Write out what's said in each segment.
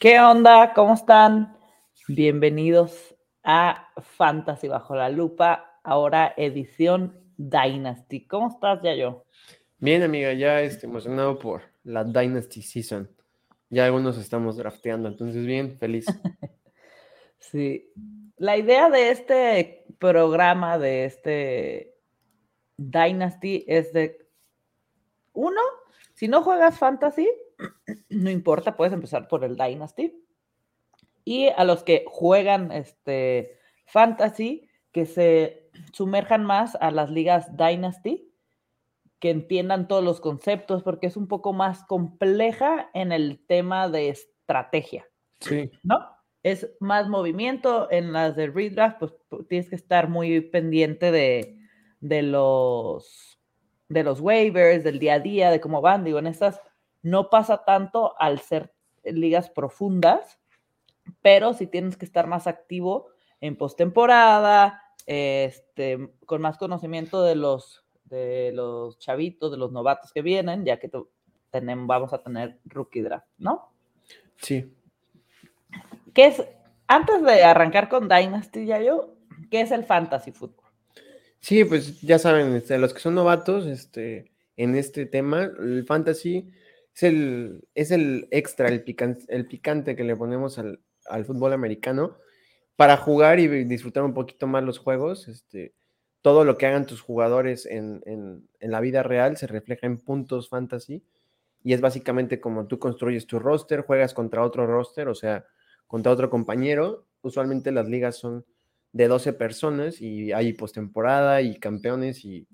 ¿Qué onda? ¿Cómo están? Bienvenidos a Fantasy Bajo la Lupa, ahora edición Dynasty. ¿Cómo estás, Yayo? Bien, amiga, ya estoy emocionado por la Dynasty Season. Ya algunos estamos drafteando, entonces bien, feliz. sí. La idea de este programa, de este Dynasty, es de, uno, si no juegas Fantasy, no importa, puedes empezar por el Dynasty. Y a los que juegan este Fantasy, que se sumerjan más a las ligas Dynasty, que entiendan todos los conceptos, porque es un poco más compleja en el tema de estrategia. Sí. ¿No? Es más movimiento. En las de redraft, pues tienes que estar muy pendiente de, de los de los waivers, del día a día, de cómo van. Digo, en estas no pasa tanto al ser ligas profundas, pero si tienes que estar más activo en postemporada, este, con más conocimiento de los, de los chavitos, de los novatos que vienen, ya que tenemos, vamos a tener rookie draft, ¿no? Sí. ¿Qué es, antes de arrancar con Dynasty, ya yo, qué es el fantasy football? Sí, pues ya saben, este, los que son novatos este, en este tema, el fantasy es el, es el extra, el picante, el picante que le ponemos al, fútbol americano para jugar y disfrutar un poquito más los juegos. Este, todo lo que hagan tus jugadores en, la vida real se refleja en puntos fantasy y es básicamente como tú construyes tu roster, juegas contra otro roster, o sea, contra otro compañero. Usualmente las ligas son de 12 personas y hay postemporada y campeones y,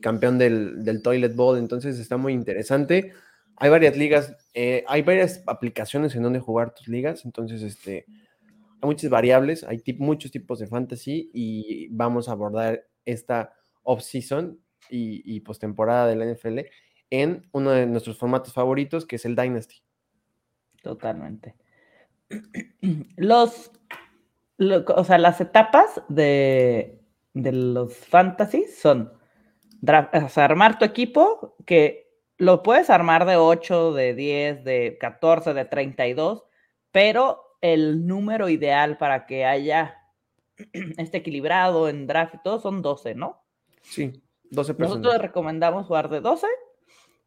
campeón del, del, Toilet Bowl, entonces está muy interesante. Hay varias ligas, eh, hay varias aplicaciones en donde jugar tus ligas, entonces este, hay muchas variables, hay muchos tipos de fantasy y vamos a abordar esta off-season y, y postemporada de la NFL en uno de nuestros formatos favoritos, que es el Dynasty. Totalmente. Los, o sea, las etapas de, de los fantasy son armar tu equipo, que lo puedes armar de 8, de 10, de 14, de 32, pero el número ideal para que haya este equilibrado en draft y todo son 12, ¿no? Sí, 12 personas. Nosotros recomendamos jugar de 12.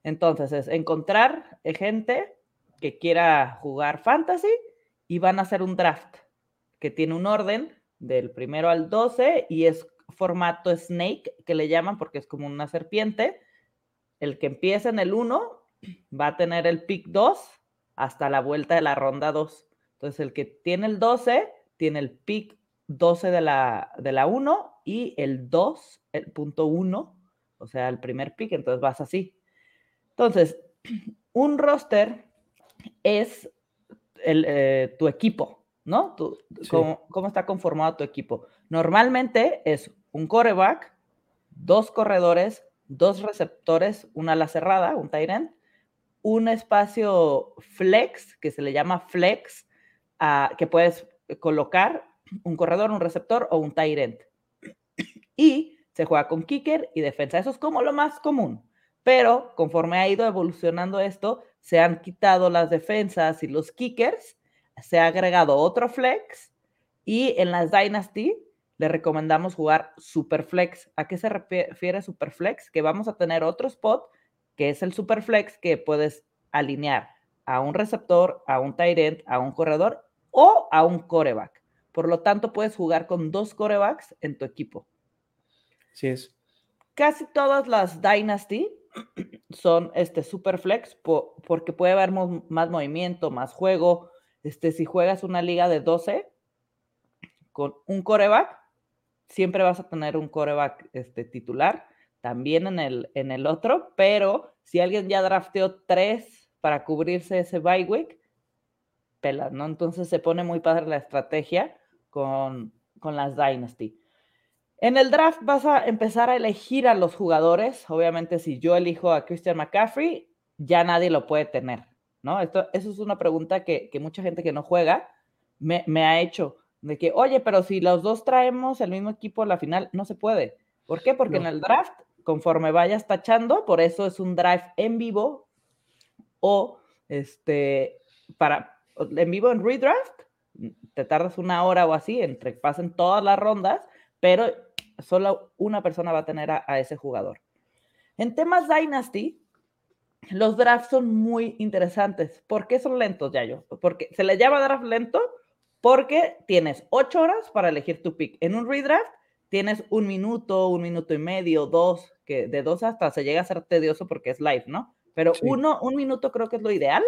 Entonces es encontrar gente que quiera jugar fantasy y van a hacer un draft que tiene un orden del primero al 12 y es formato snake que le llaman porque es como una serpiente el que empieza en el 1 va a tener el pick 2 hasta la vuelta de la ronda 2. Entonces, el que tiene el 12 tiene el pick 12 de la, de la 1 y el 2, el punto 1, o sea, el primer pick, entonces vas así. Entonces, un roster es eh, tu equipo, ¿no? cómo, cómo, está conformado tu equipo? Normalmente es un coreback, dos corredores, dos receptores, una ala cerrada, un tight un espacio flex, que se le llama flex, que puedes colocar un corredor, un receptor o un tight Y se juega con kicker y defensa. Eso es como lo más común. Pero conforme ha ido evolucionando esto, se han quitado las defensas y los kickers, se ha agregado otro flex y en las Dynasty le recomendamos jugar Superflex. ¿A qué se refiere Superflex? Que vamos a tener otro spot, que es el Superflex, que puedes alinear a un receptor, a un tight end, a un corredor o a un coreback. Por lo tanto, puedes jugar con dos corebacks en tu equipo. Sí es. Casi todas las Dynasty son este Superflex porque puede haber más movimiento, más juego. Este, si juegas una liga de 12 con un coreback, siempre vas a tener un coreback este, titular, también en el, en el otro, pero si alguien ya drafteó tres para cubrirse ese bye week, pela, ¿no? Entonces se pone muy padre la estrategia con, con las Dynasty. En el draft vas a empezar a elegir a los jugadores. Obviamente, si yo elijo a Christian McCaffrey, ya nadie lo puede tener, ¿no? Esto, eso es una pregunta que, que mucha gente que no juega me, me, ha hecho. De que, oye, pero si los dos traemos el mismo equipo a la final, no se puede. ¿Por qué? Porque en el draft, conforme vayas tachando, por eso es un drive en vivo o este, para, en vivo en redraft, te tardas una hora o así entre que pasen todas las rondas, pero solo una persona va a tener a, ese jugador. En temas Dynasty, los drafts son muy interesantes. ¿Por qué son lentos, Yayo? Porque se le llama draft lento porque tienes ocho horas para elegir tu pick. En un redraft tienes un minuto, un minuto y medio, dos, que de dos hasta se llega a ser tedioso porque es live, ¿no? Pero uno, un minuto creo que es lo ideal.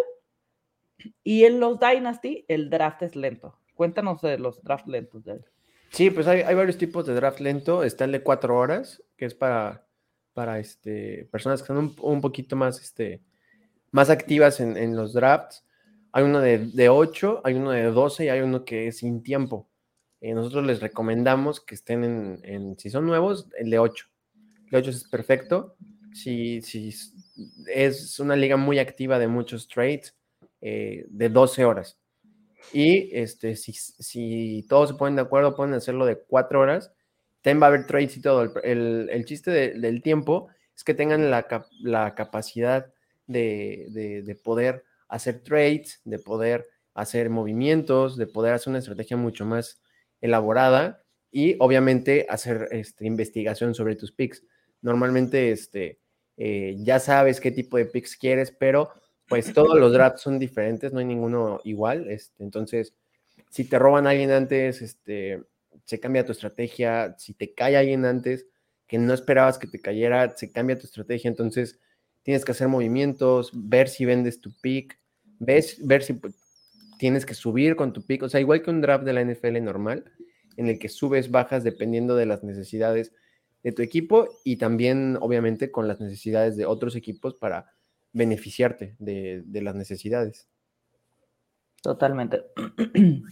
Y en los Dynasty, el draft es lento. Cuéntanos de los draft lentos de él. Sí, pues hay, varios tipos de draft lento. Está el de cuatro horas, que es para, para este, personas que son un, poquito más, este, más activas en, los drafts. Hay uno de, de 8, hay uno de 12 y hay uno que es sin tiempo. Eh, nosotros les recomendamos que estén en, si son nuevos, el de 8. El de 8 es perfecto. Si, es una liga muy activa de muchos trades, eh, de 12 horas. Y este, si, todos se ponen de acuerdo, pueden hacerlo de 4 horas. También va a haber trades y todo. El, chiste del tiempo es que tengan la, capacidad de poder hacer trades, de poder hacer movimientos, de poder hacer una estrategia mucho más elaborada y obviamente hacer este, investigación sobre tus picks. Normalmente este, eh, ya sabes qué tipo de picks quieres, pero pues todos los drafts son diferentes, no hay ninguno igual. Este, entonces, si te roban a alguien antes, este, se cambia tu estrategia. Si te cae alguien antes que no esperabas que te cayera, se cambia tu estrategia. Entonces, tienes que hacer movimientos, ver si vendes tu pick, ves, ver si tienes que subir con tu pick, o sea, igual que un draft de la NFL normal, en el que subes, bajas dependiendo de las necesidades de tu equipo y también, obviamente, con las necesidades de otros equipos para beneficiarte de, las necesidades. Totalmente.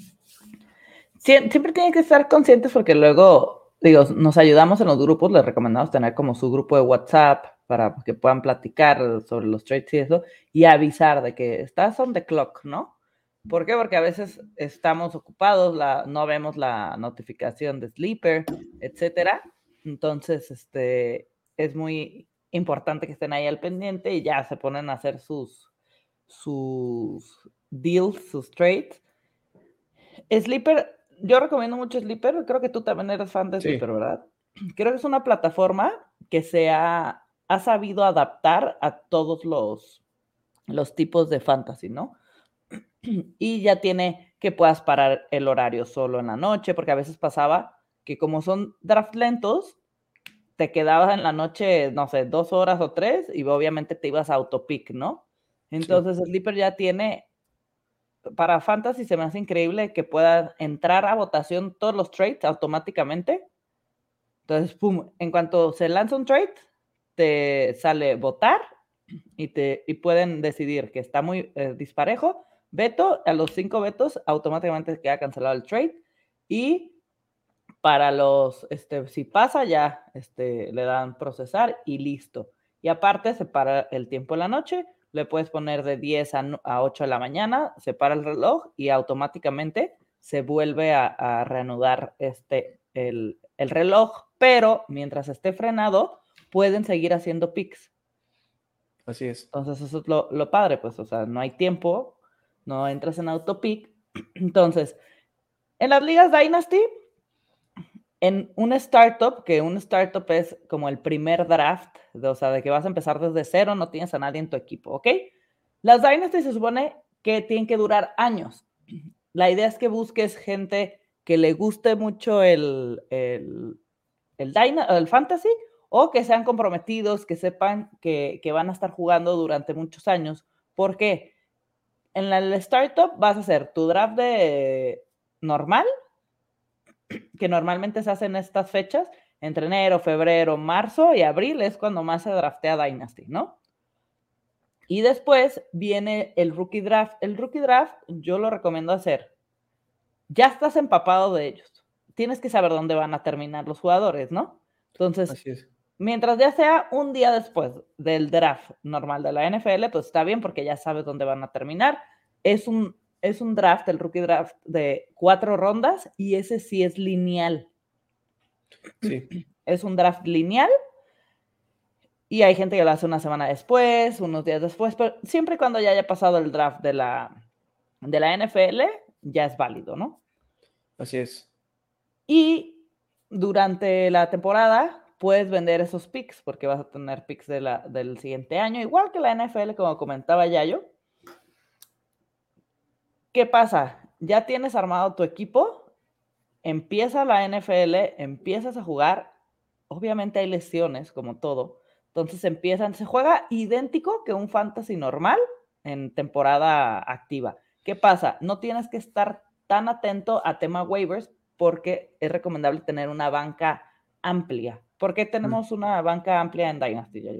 siempre tienen que estar conscientes porque luego, digo, nos ayudamos en los grupos, les recomendamos tener como su grupo de WhatsApp para que puedan platicar sobre los trades y eso, y avisar de que estás on the clock, ¿no? ¿Por qué? Porque a veces estamos ocupados, la, no vemos la notificación de Sleeper, etcétera. Entonces, este, es muy importante que estén ahí al pendiente y ya se ponen a hacer sus, sus deals, sus trades. Sleeper, yo recomiendo mucho Sleeper, creo que tú también eres fan de Sleeper, ¿verdad? Creo que es una plataforma que se ha, ha sabido adaptar a todos los, los tipos de fantasy, ¿no? y ya tiene que puedas parar el horario solo en la noche, porque a veces pasaba que como son draft lentos, te quedabas en la noche, no sé, dos horas o tres y obviamente te ibas a autopic, ¿no? Entonces el Sleeper ya tiene, para Fantasy se me hace increíble que puedas entrar a votación todos los trades automáticamente. Entonces, pum, en cuanto se lanza un trade, te sale votar y, te, y pueden decidir que está muy eh, disparejo veto, a los cinco vetos automáticamente queda cancelado el trade y para los, este, si pasa ya, este, le dan procesar y listo. Y aparte se para el tiempo en la noche, le puedes poner de 10 a, 8 de la mañana, se para el reloj y automáticamente se vuelve a, reanudar este, el, reloj, pero mientras esté frenado, pueden seguir haciendo picks. Así es. Entonces eso es lo, lo padre, pues, o sea, no hay tiempo, no entras en autopic. Entonces, en las ligas Dynasty, en un startup, que un startup es como el primer draft, o sea, de que vas a empezar desde cero, no tienes a nadie en tu equipo, ¿ok? Las Dynasty se supone que tienen que durar años. La idea es que busques gente que le guste mucho el, el, el, el fantasy o que sean comprometidos, que sepan que, que van a estar jugando durante muchos años. ¿Por qué? en el startup vas a hacer tu draft de normal, que normalmente se hace en estas fechas, entre enero, febrero, marzo y abril es cuando más se draftea Dynasty, ¿no? Y después viene el rookie draft. El rookie draft yo lo recomiendo hacer. Ya estás empapado de ellos. Tienes que saber dónde van a terminar los jugadores, ¿no? Entonces, mientras ya sea un día después del draft normal de la NFL, pues está bien porque ya sabes dónde van a terminar. Es un, es un draft, el rookie draft de cuatro rondas y ese sí es lineal. Sí. Es un draft lineal y hay gente que lo hace una semana después, unos días después, pero siempre y cuando ya haya pasado el draft de la, de la NFL ya es válido, ¿no? Así es. Y durante la temporada puedes vender esos picks porque vas a tener picks del siguiente año, igual que la NFL, como comentaba Yayo. ¿Qué pasa? Ya tienes armado tu equipo, empieza la NFL, empiezas a jugar, obviamente hay lesiones como todo, entonces empiezan, se juega idéntico que un fantasy normal en temporada activa. ¿Qué pasa? No tienes que estar tan atento a tema waivers porque es recomendable tener una banca amplia. ¿Por qué tenemos una banca amplia en Dynasty, yo?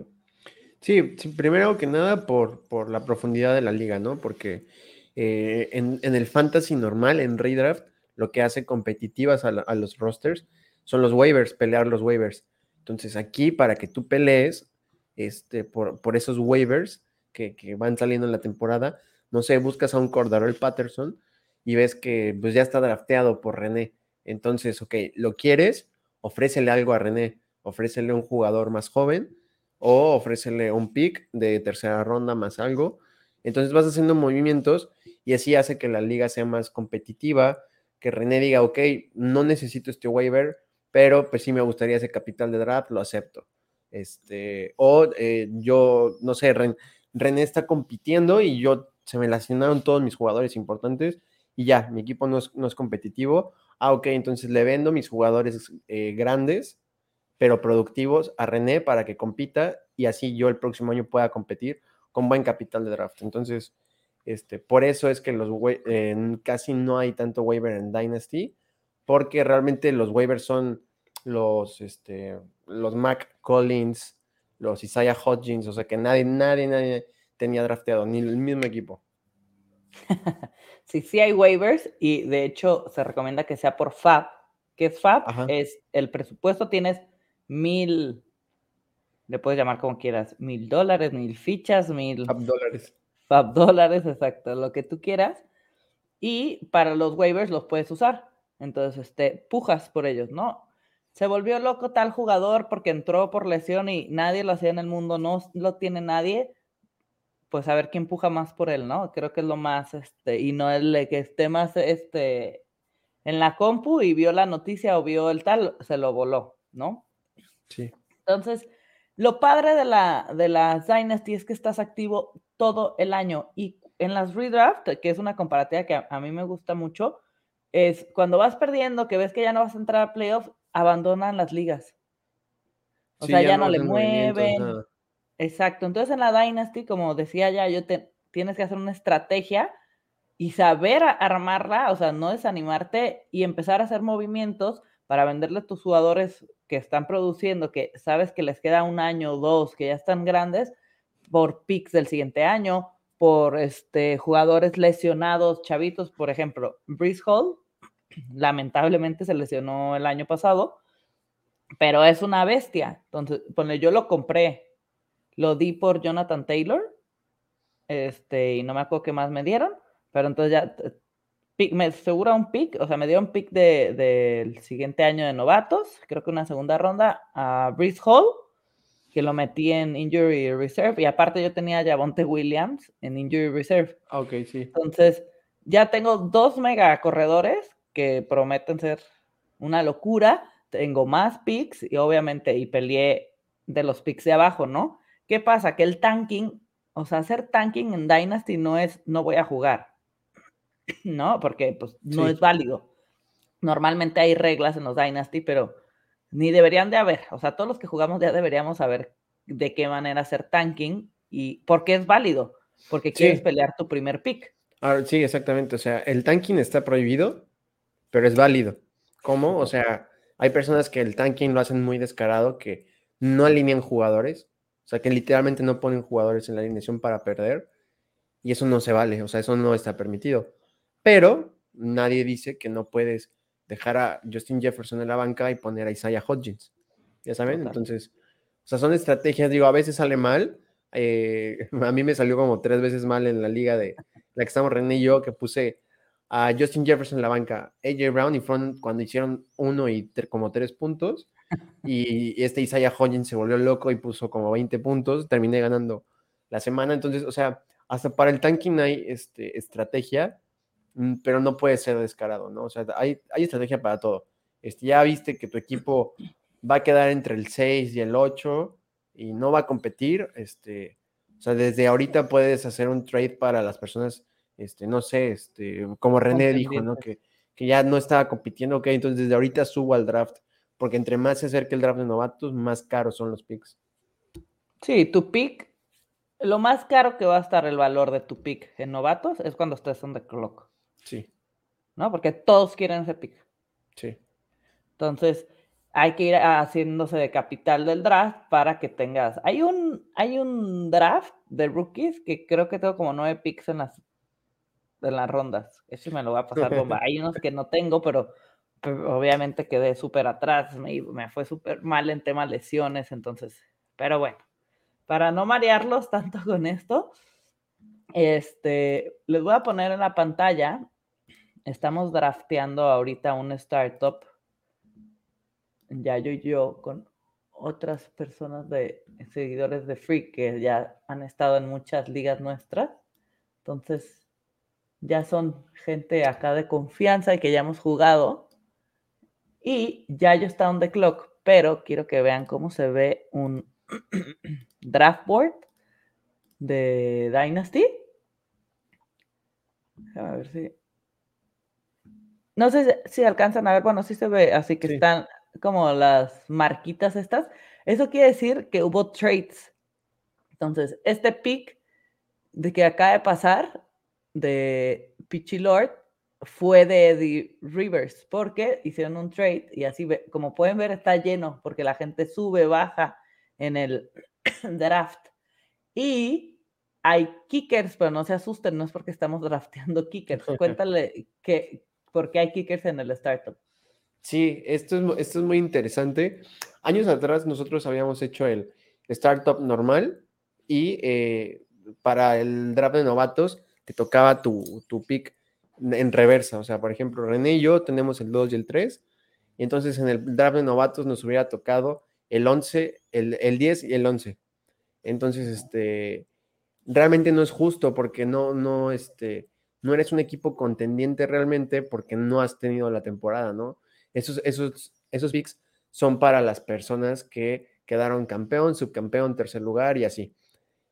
Sí, primero que nada por, por la profundidad de la liga, ¿no? Porque eh, en, el fantasy normal, en redraft, lo que hace competitivas a, los rosters son los waivers, pelear los waivers. Entonces aquí, para que tú pelees este, por, por esos waivers que, que, van saliendo en la temporada, no sé, buscas a un Cordarol Patterson y ves que pues ya está drafteado por René. Entonces, ok, lo quieres, ofrécele algo a René, ofrécele un jugador más joven o ofrécele un pick de tercera ronda más algo. Entonces vas haciendo movimientos y así hace que la liga sea más competitiva, que René diga, ok, no necesito este waiver, pero pues sí me gustaría ese capital de draft, lo acepto. Este, o eh, yo, no sé, René está compitiendo y yo se me lesionaron todos mis jugadores importantes y ya, mi equipo no es, no es competitivo. Ah, ok, entonces le vendo mis jugadores eh, grandes, pero productivos a René para que compita y así yo el próximo año pueda competir con buen capital de draft. Entonces, este, por eso es que los casi no hay tanto waiver en Dynasty, porque realmente los waivers son los, este, los Mac Collins, los Isaiah Hodgins, o sea que nadie, nadie, nadie tenía drafteado, ni el mismo equipo. sí, sí hay waivers y de hecho se recomienda que sea por FAB. ¿Qué es FAB? Es el presupuesto, tienes mil, le puedes llamar como quieras, mil dólares, mil fichas, mil... FAB dólares. FAB dólares, exacto, lo que tú quieras. Y para los waivers los puedes usar. Entonces, este, pujas por ellos, ¿no? Se volvió loco tal jugador porque entró por lesión y nadie lo hacía en el mundo, no lo tiene nadie pues a ver quién empuja más por él, ¿no? Creo que es lo más, este, y no el que esté más, este, en la compu y vio la noticia o vio el tal, se lo voló, ¿no? Sí. Entonces, lo padre de la, de las Dynasty es que estás activo todo el año y en las redraft, que es una comparativa que a, mí me gusta mucho, es cuando vas perdiendo, que ves que ya no vas a entrar a playoffs, abandonan las ligas. O sea, ya, no, le mueven. Exacto. Entonces en la Dynasty, como decía ya, yo te, tienes que hacer una estrategia y saber armarla, o sea, no desanimarte y empezar a hacer movimientos para venderle a tus jugadores que están produciendo, que sabes que les queda un año o dos, que ya están grandes, por picks del siguiente año, por este, jugadores lesionados, chavitos, por ejemplo, Breeze Hall, lamentablemente se lesionó el año pasado, pero es una bestia. Entonces, pues yo lo compré lo di por Jonathan Taylor, este, y no me acuerdo qué más me dieron, pero entonces ya me asegura un pick, o sea, me dio un pick del de, siguiente año de novatos, creo que una segunda ronda a Breeze Hall, que lo metí en Injury Reserve, y aparte yo tenía a Javonte Williams en Injury Reserve. Ok, sí. Entonces, ya tengo dos mega corredores que prometen ser una locura, tengo más picks y obviamente, y peleé de los picks de abajo, ¿no? ¿Qué pasa? Que el tanking, o sea, hacer tanking en Dynasty no es no voy a jugar, ¿no? Porque pues no es válido. Normalmente hay reglas en los Dynasty, pero ni deberían de haber. O sea, todos los que jugamos ya deberíamos saber de qué manera hacer tanking y por qué es válido. Porque quieres pelear tu primer pick. Ah, sí, exactamente. O sea, el tanking está prohibido, pero es válido. ¿Cómo? O sea, hay personas que el tanking lo hacen muy descarado, que no alinean jugadores o sea, que literalmente no ponen jugadores en la alineación para perder. Y eso no se vale, o sea, eso no está permitido. Pero nadie dice que no puedes dejar a Justin Jefferson en la banca y poner a Isaiah Hodgins. Ya saben, entonces, o sea, son estrategias, digo, a veces sale mal. Eh, a mí me salió como tres veces mal en la liga de la que estamos René y yo, que puse a Justin Jefferson en la banca, AJ Brown y fueron cuando hicieron uno y como tres puntos. Y este Isaiah Hodgins se volvió loco y puso como 20 puntos. Terminé ganando la semana. Entonces, o sea, hasta para el tanking hay este, estrategia pero no puede ser descarado, ¿no? O sea, hay, hay estrategia para todo. Este, ya viste que tu equipo va a quedar entre el 6 y el 8 y no va a competir, este, o sea, desde ahorita puedes hacer un trade para las personas, este, no sé, este, como René dijo, ¿no? Que, que ya no estaba compitiendo, ok, entonces desde ahorita subo al draft, porque entre más se acerque el draft de novatos, más caros son los picks. Sí, tu pick, lo más caro que va a estar el valor de tu pick en novatos es cuando estés on the clock. Sí. ¿No? Porque todos quieren ese pick. Sí. Entonces, hay que ir haciéndose de capital del draft para que tengas. Hay un, hay un draft de rookies que creo que tengo como nueve picks en las, en las rondas. Eso me lo va a pasar bomba. Hay unos que no tengo, pero, obviamente quedé súper atrás. Me, me fue súper mal en temas lesiones, entonces. Pero bueno, para no marearlos tanto con esto, este, les voy a poner en la pantalla. Estamos drafteando ahorita un startup ya yo y yo con otras personas de seguidores de Free que ya han estado en muchas ligas nuestras. Entonces, ya son gente acá de confianza y que ya hemos jugado. Y ya yo está on the clock, pero quiero que vean cómo se ve un draft board de Dynasty. A ver si. No sé si, alcanzan a ver, bueno, sí se ve, así que están como las marquitas estas, eso quiere decir que hubo trades. Entonces, este pick de que acaba de pasar de Pitchy Lord fue de Eddie Rivers, porque hicieron un trade y así, como pueden ver, está lleno, porque la gente sube, baja en el draft. Y hay kickers, pero no se asusten, no es porque estamos drafteando kickers. Cuéntale que, por qué hay kickers en el startup. Sí, esto es, esto es muy interesante. Años atrás nosotros habíamos hecho el startup normal y eh, para el draft de novatos te tocaba tu, tu pick en reversa. O sea, por ejemplo, René y yo tenemos el 2 y el 3. Y entonces en el draft de novatos nos hubiera tocado el 11, el, el 10 y el 11. Entonces, este, realmente no es justo porque no, no, este, no eres un equipo contendiente realmente porque no has tenido la temporada, ¿no? Esos, esos, esos picks son para las personas que quedaron campeón, subcampeón, tercer lugar y así.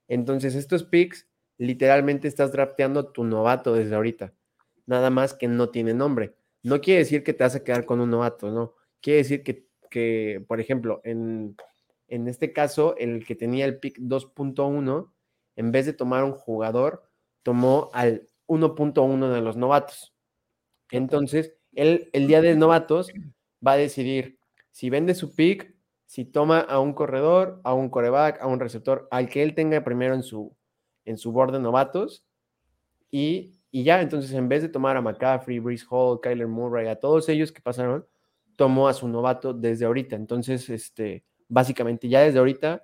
Entonces, estos picks, literalmente estás drafteando tu novato desde ahorita. Nada más que no tiene nombre. No quiere decir que te vas a quedar con un novato, no. Quiere decir que, que por ejemplo, en, en este caso, el que tenía el pick 2.1, en vez de tomar un jugador, tomó al 1.1 de los novatos. Entonces, él el día de novatos va a decidir si vende su pick, si toma a un corredor, a un coreback, a un receptor, al que él tenga primero en su, en su board de novatos. Y, y ya, entonces en vez de tomar a McCaffrey, Brees Hall, Kyler Murray, a todos ellos que pasaron, tomó a su novato desde ahorita. Entonces, este, básicamente ya desde ahorita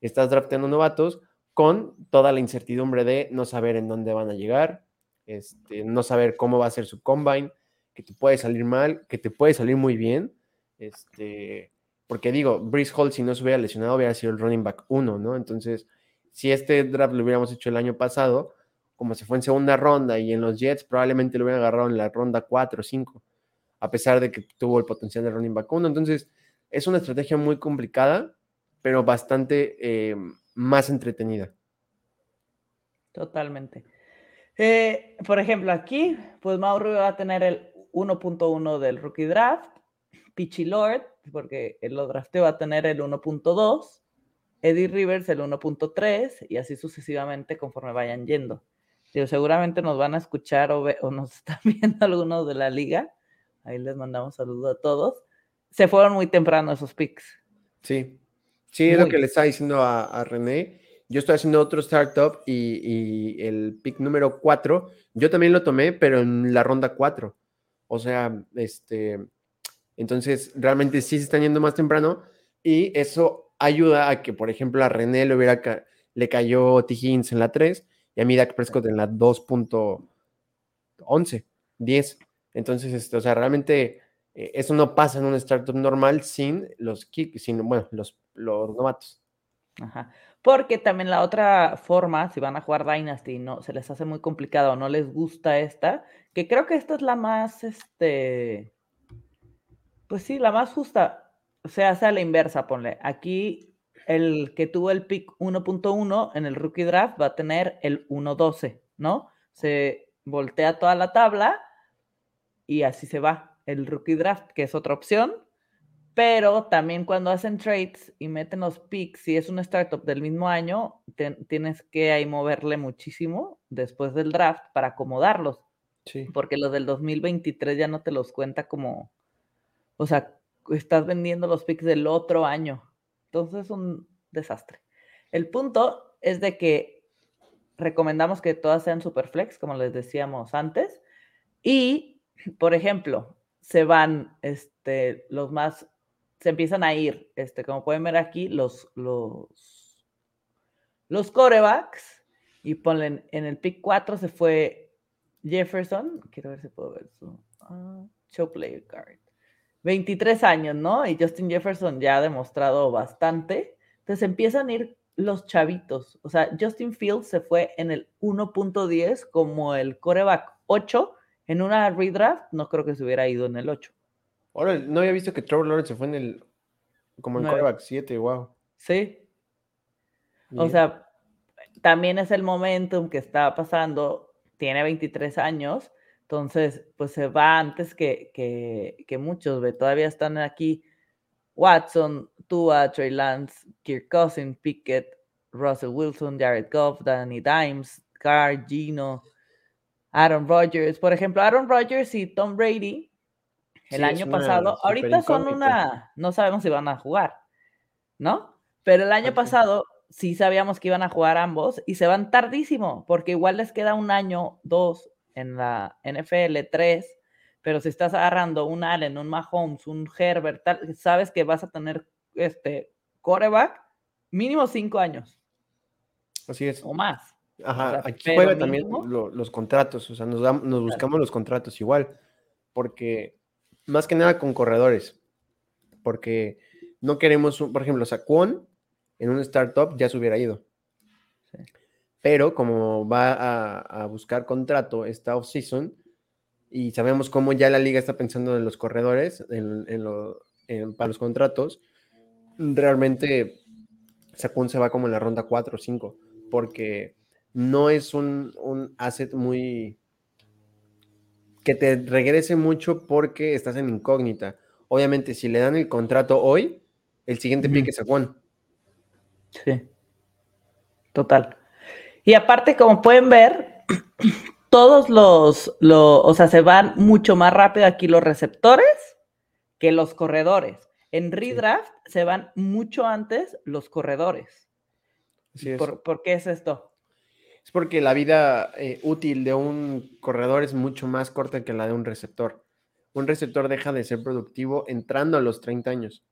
estás drafteando novatos con toda la incertidumbre de no saber en dónde van a llegar, este, no saber cómo va a ser su combine, que te puede salir mal, que te puede salir muy bien. Este, porque digo, Brice Hall, si no se hubiera lesionado, hubiera sido el running back 1, ¿no? Entonces, si este draft lo hubiéramos hecho el año pasado, como se fue en segunda ronda y en los Jets, probablemente lo hubieran agarrado en la ronda 4 o 5, a pesar de que tuvo el potencial de running back 1. Entonces, es una estrategia muy complicada, pero bastante eh, más entretenida. Totalmente. Eh, por ejemplo, aquí, pues Mauro va a tener el 1.1 del rookie draft, Pitchy Lord, porque lo drafteo va a tener el 1.2, Eddie Rivers el 1.3 y así sucesivamente conforme vayan yendo. seguramente nos van a escuchar o, nos están viendo algunos de la liga. Ahí les mandamos saludos a todos. Se fueron muy temprano esos picks. Sí, sí, es lo que le estaba diciendo a, René. Yo estoy haciendo otro startup y, y el pick número 4, yo también lo tomé, pero en la ronda 4. O sea, este, entonces realmente sí se están yendo más temprano y eso ayuda a que, por ejemplo, a René le, hubiera le cayó T. Higgins en la 3 y a mí Dak Prescott en la 2.11, 10. Entonces, este, o sea, realmente eh, eso no pasa en un startup normal sin los sin, bueno, los, los novatos. Ajá. Porque también la otra forma, si van a jugar Dynasty no se les hace muy complicado, no les gusta esta, que creo que esta es la más, este, pues sí, la más justa. O sea, hace la inversa, ponle. Aquí el que tuvo el pick 1.1 en el rookie draft va a tener el 1.12, ¿no? Se voltea toda la tabla y así se va el rookie draft, que es otra opción. Pero también cuando hacen trades y meten los picks, si es una startup del mismo año, tienes que ahí moverle muchísimo después del draft para acomodarlos. Sí. Porque los del 2023 ya no te los cuenta como, o sea, estás vendiendo los picks del otro año. Entonces es un desastre. El punto es de que recomendamos que todas sean superflex, como les decíamos antes. Y, por ejemplo, se van este, los más, se empiezan a ir, este, como pueden ver aquí, los, los, los corebacks. Y ponen en el pick 4 se fue Jefferson. Quiero ver si puedo ver su ah, show player card. 23 años, ¿no? Y Justin Jefferson ya ha demostrado bastante. Entonces empiezan a ir los chavitos. O sea, Justin Fields se fue en el 1.10 como el coreback 8 en una redraft. No creo que se hubiera ido en el 8. Ahora, no había visto que Trevor Lawrence se fue en el como el coreback 7, wow. Sí. O sea, también es el momentum que está pasando. Tiene 23 años entonces, pues se va antes que, que, muchos, ve, todavía están aquí Watson, Tua, Trey Lance, Kirk Cousins, Pickett, Russell Wilson, Jared Goff, Danny Dimes, Carr, Gino, Aaron Rodgers. Por ejemplo, Aaron Rodgers y Tom Brady el año pasado, ahorita son una, no sabemos si van a jugar, ¿no? Pero el año pasado sí sabíamos que iban a jugar ambos y se van tardísimo, porque igual les queda un año, dos en la NFL 3, pero si estás agarrando un Allen, un Mahomes, un Herbert, sabes que vas a tener este coreback mínimo cinco años. Así es. O más. Ajá, aquí juega también los contratos, o sea, nos, nos buscamos los contratos igual, porque más que nada con corredores, porque no queremos, por ejemplo, Saquon en un startup ya se hubiera ido. Sí. Pero como va a, buscar contrato esta off-season y sabemos cómo ya la liga está pensando en los corredores, en, para los contratos, realmente Sakun se va como en la ronda 4 o 5, porque no es un, un, asset muy que te regrese mucho porque estás en incógnita. Obviamente, si le dan el contrato hoy, el siguiente pique es Saquon. Sí. Total. Y aparte, como pueden ver, todos los, o sea, se van mucho más rápido aquí los receptores que los corredores. En redraft se van mucho antes los corredores. ¿Por, qué es esto? Es porque la vida eh, útil de un corredor es mucho más corta que la de un receptor. Un receptor deja de ser productivo entrando a los 30 años.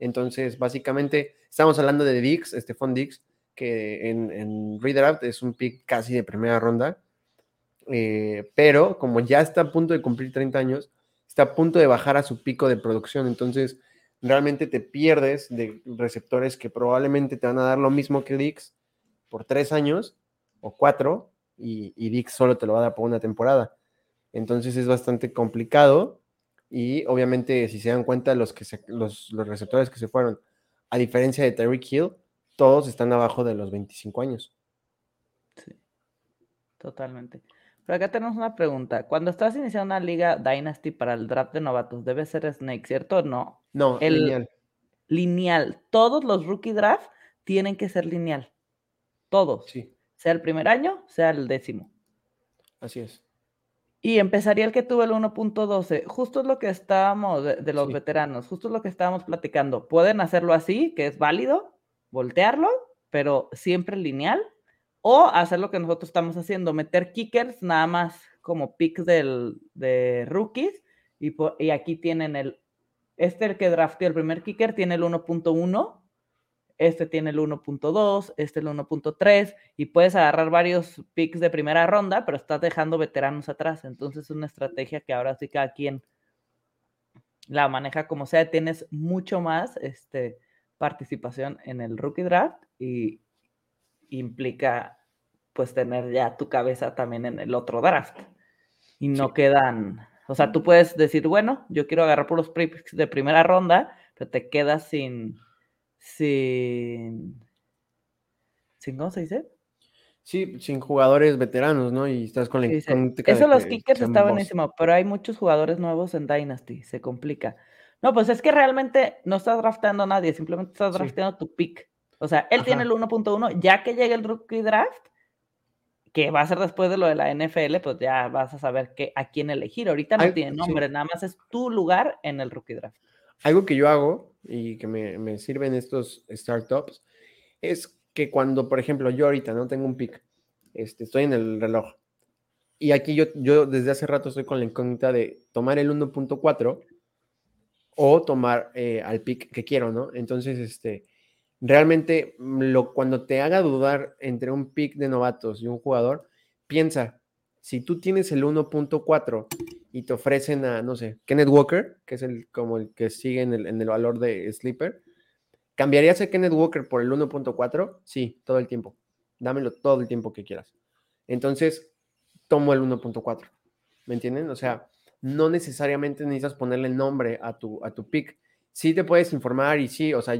Entonces, básicamente, estamos hablando de Dix, Stephon Dix, que en, en redraft es un pick casi de primera ronda, eh, pero como ya está a punto de cumplir 30 años, está a punto de bajar a su pico de producción, entonces realmente te pierdes de receptores que probablemente te van a dar lo mismo que Dix por tres años o cuatro, y, y Dix solo te lo va a dar por una temporada. Entonces es bastante complicado y obviamente si se dan cuenta los, que los, los receptores que se fueron, a diferencia de Terry Hill, todos están abajo de los 25 años. Sí, totalmente. Pero acá tenemos una pregunta. Cuando estás iniciando una liga Dynasty para el draft de novatos, debe ser Snake, ¿cierto? No. No, el lineal. Lineal. Todos los rookie draft tienen que ser lineal. Todos. Sí. Sea el primer año, sea el décimo. Así es. Y empezaría el que tuvo el 1.12. Justo es lo que estábamos de, los veteranos, justo es lo que estábamos platicando. Pueden hacerlo así, que es válido, voltearlo, pero siempre lineal, o hacer lo que nosotros estamos haciendo, meter kickers nada más como picks del, de rookies, y, y aquí tienen el, este el que drafteó el primer kicker tiene el 1.1, este tiene el 1.2, este el 1.3, y puedes agarrar varios picks de primera ronda, pero estás dejando veteranos atrás. Entonces es una estrategia que ahora sí cada quien la maneja como sea. Tienes mucho más este, participación en el rookie draft y, implica pues tener ya tu cabeza también en el otro draft. Y no quedan, o sea, tú puedes decir, bueno, yo quiero agarrar por los picks de primera ronda, pero te quedas sin, sin, sin, ¿cómo se dice? Sí, sin jugadores veteranos, ¿no? Y estás con la Eso los kickers está buenísimo, pero hay muchos jugadores nuevos en Dynasty, se complica. No, pues es que realmente no estás drafteando a nadie, simplemente estás drafteando tu pick. O sea, él tiene el 1.1, ya que llegue el rookie draft, que va a ser después de lo de la NFL, pues ya vas a saber que, a quién elegir. Ahorita no tiene nombre, nada más es tu lugar en el rookie draft. Algo que yo hago y que me, me sirven estos startups es que cuando, por ejemplo, yo ahorita no tengo un pick, este, estoy en el reloj. Y aquí yo, yo desde hace rato estoy con la incógnita de tomar el 1.4 o tomar eh, al pick que quiero, ¿no? Entonces, este, realmente lo, cuando te haga dudar entre un pick de novatos y un jugador, piensa, si tú tienes el 1.4 y te ofrecen a, no sé, Kenneth Walker, que es el como el que sigue en el, en el valor de Sleeper, ¿cambiarías a Kenneth Walker por el 1.4? Sí, todo el tiempo. Dámelo todo el tiempo que quieras. Entonces, tomo el 1.4. ¿Me entienden? O sea, no necesariamente necesitas ponerle el nombre a tu, a tu pick. Sí te puedes informar y sí, o sea,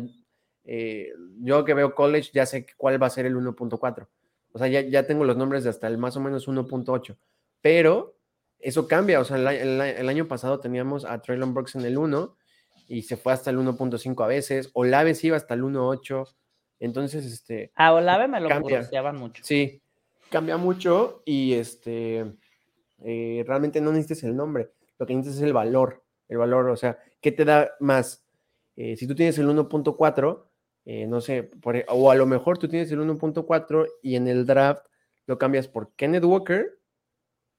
eh, yo que veo college ya sé cuál va a ser el 1.4. O sea, ya, tengo los nombres de hasta el más o menos 1.8. Pero eso cambia. O sea, el, año pasado teníamos a Traylon Brooks en el 1 y se fue hasta el 1.5 a veces. Olave se iba hasta el 1.8. Entonces, este. A Olave me lo cambiaban mucho. Sí, cambia mucho y este. Eh, realmente no necesitas el nombre. Lo que necesitas es el valor. El valor, o sea, ¿qué te da más? Eh, si tú tienes el 1.4, eh, no sé, e, o a lo mejor tú tienes el 1.4 y en el draft lo cambias por Kenneth Walker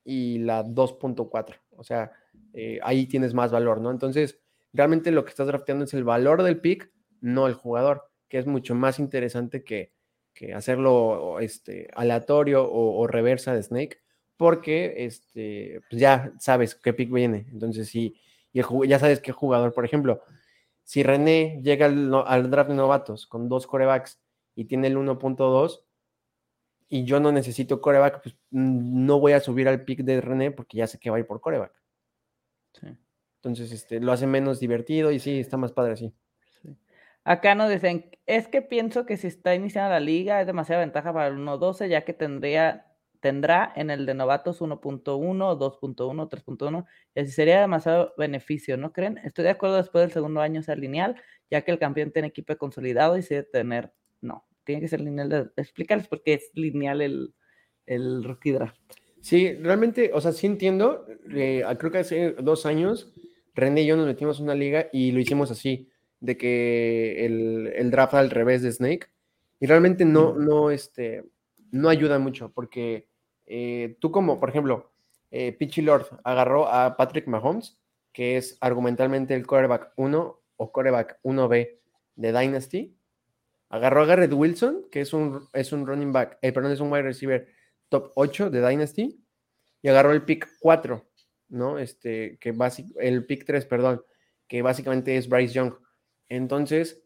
y la 2.4. O sea, eh, ahí tienes más valor, ¿no? Entonces, realmente lo que estás drafteando es el valor del pick, no el jugador, que es mucho más interesante que, hacerlo este, aleatorio o, reversa de Snake, porque este, pues ya sabes qué pick viene. Entonces, sí, y ya sabes qué jugador, por ejemplo, si René llega al, draft de novatos con dos corebacks y tiene el 1.2 y yo no necesito coreback, pues mm, no voy a subir al pick de René porque ya sé que va a ir por coreback. Entonces, este, lo hace menos divertido y sí, está más padre así. Acá nos dicen, es que pienso que si está iniciando la liga es demasiada ventaja para el 1.12, ya que tendría tendrá en el de novatos 1.1, 2.1, 3.1, y así sería demasiado beneficio, ¿no creen? Estoy de acuerdo después del segundo año ser lineal, ya que el campeón tiene equipo consolidado y se debe tener, no, tiene que ser lineal. Explícales por qué es lineal el, el rookie draft. Sí, realmente, o sea, sí entiendo, eh, creo que hace dos años René y yo nos metimos en una liga y lo hicimos así, de que el, el draft al revés de Snake, y realmente no, no, este, no ayuda mucho, porque eh, tú como, por ejemplo, eh, Pitchy Lord agarró a Patrick Mahomes, que es argumentalmente el quarterback 1 o quarterback 1B de Dynasty. Agarró a Garrett Wilson, que es un, es un running back, eh, perdón, es un wide receiver top 8 de Dynasty. Y agarró el pick 4, ¿no? Este, que básicamente, el pick 3, perdón, que básicamente es Bryce Young. Entonces,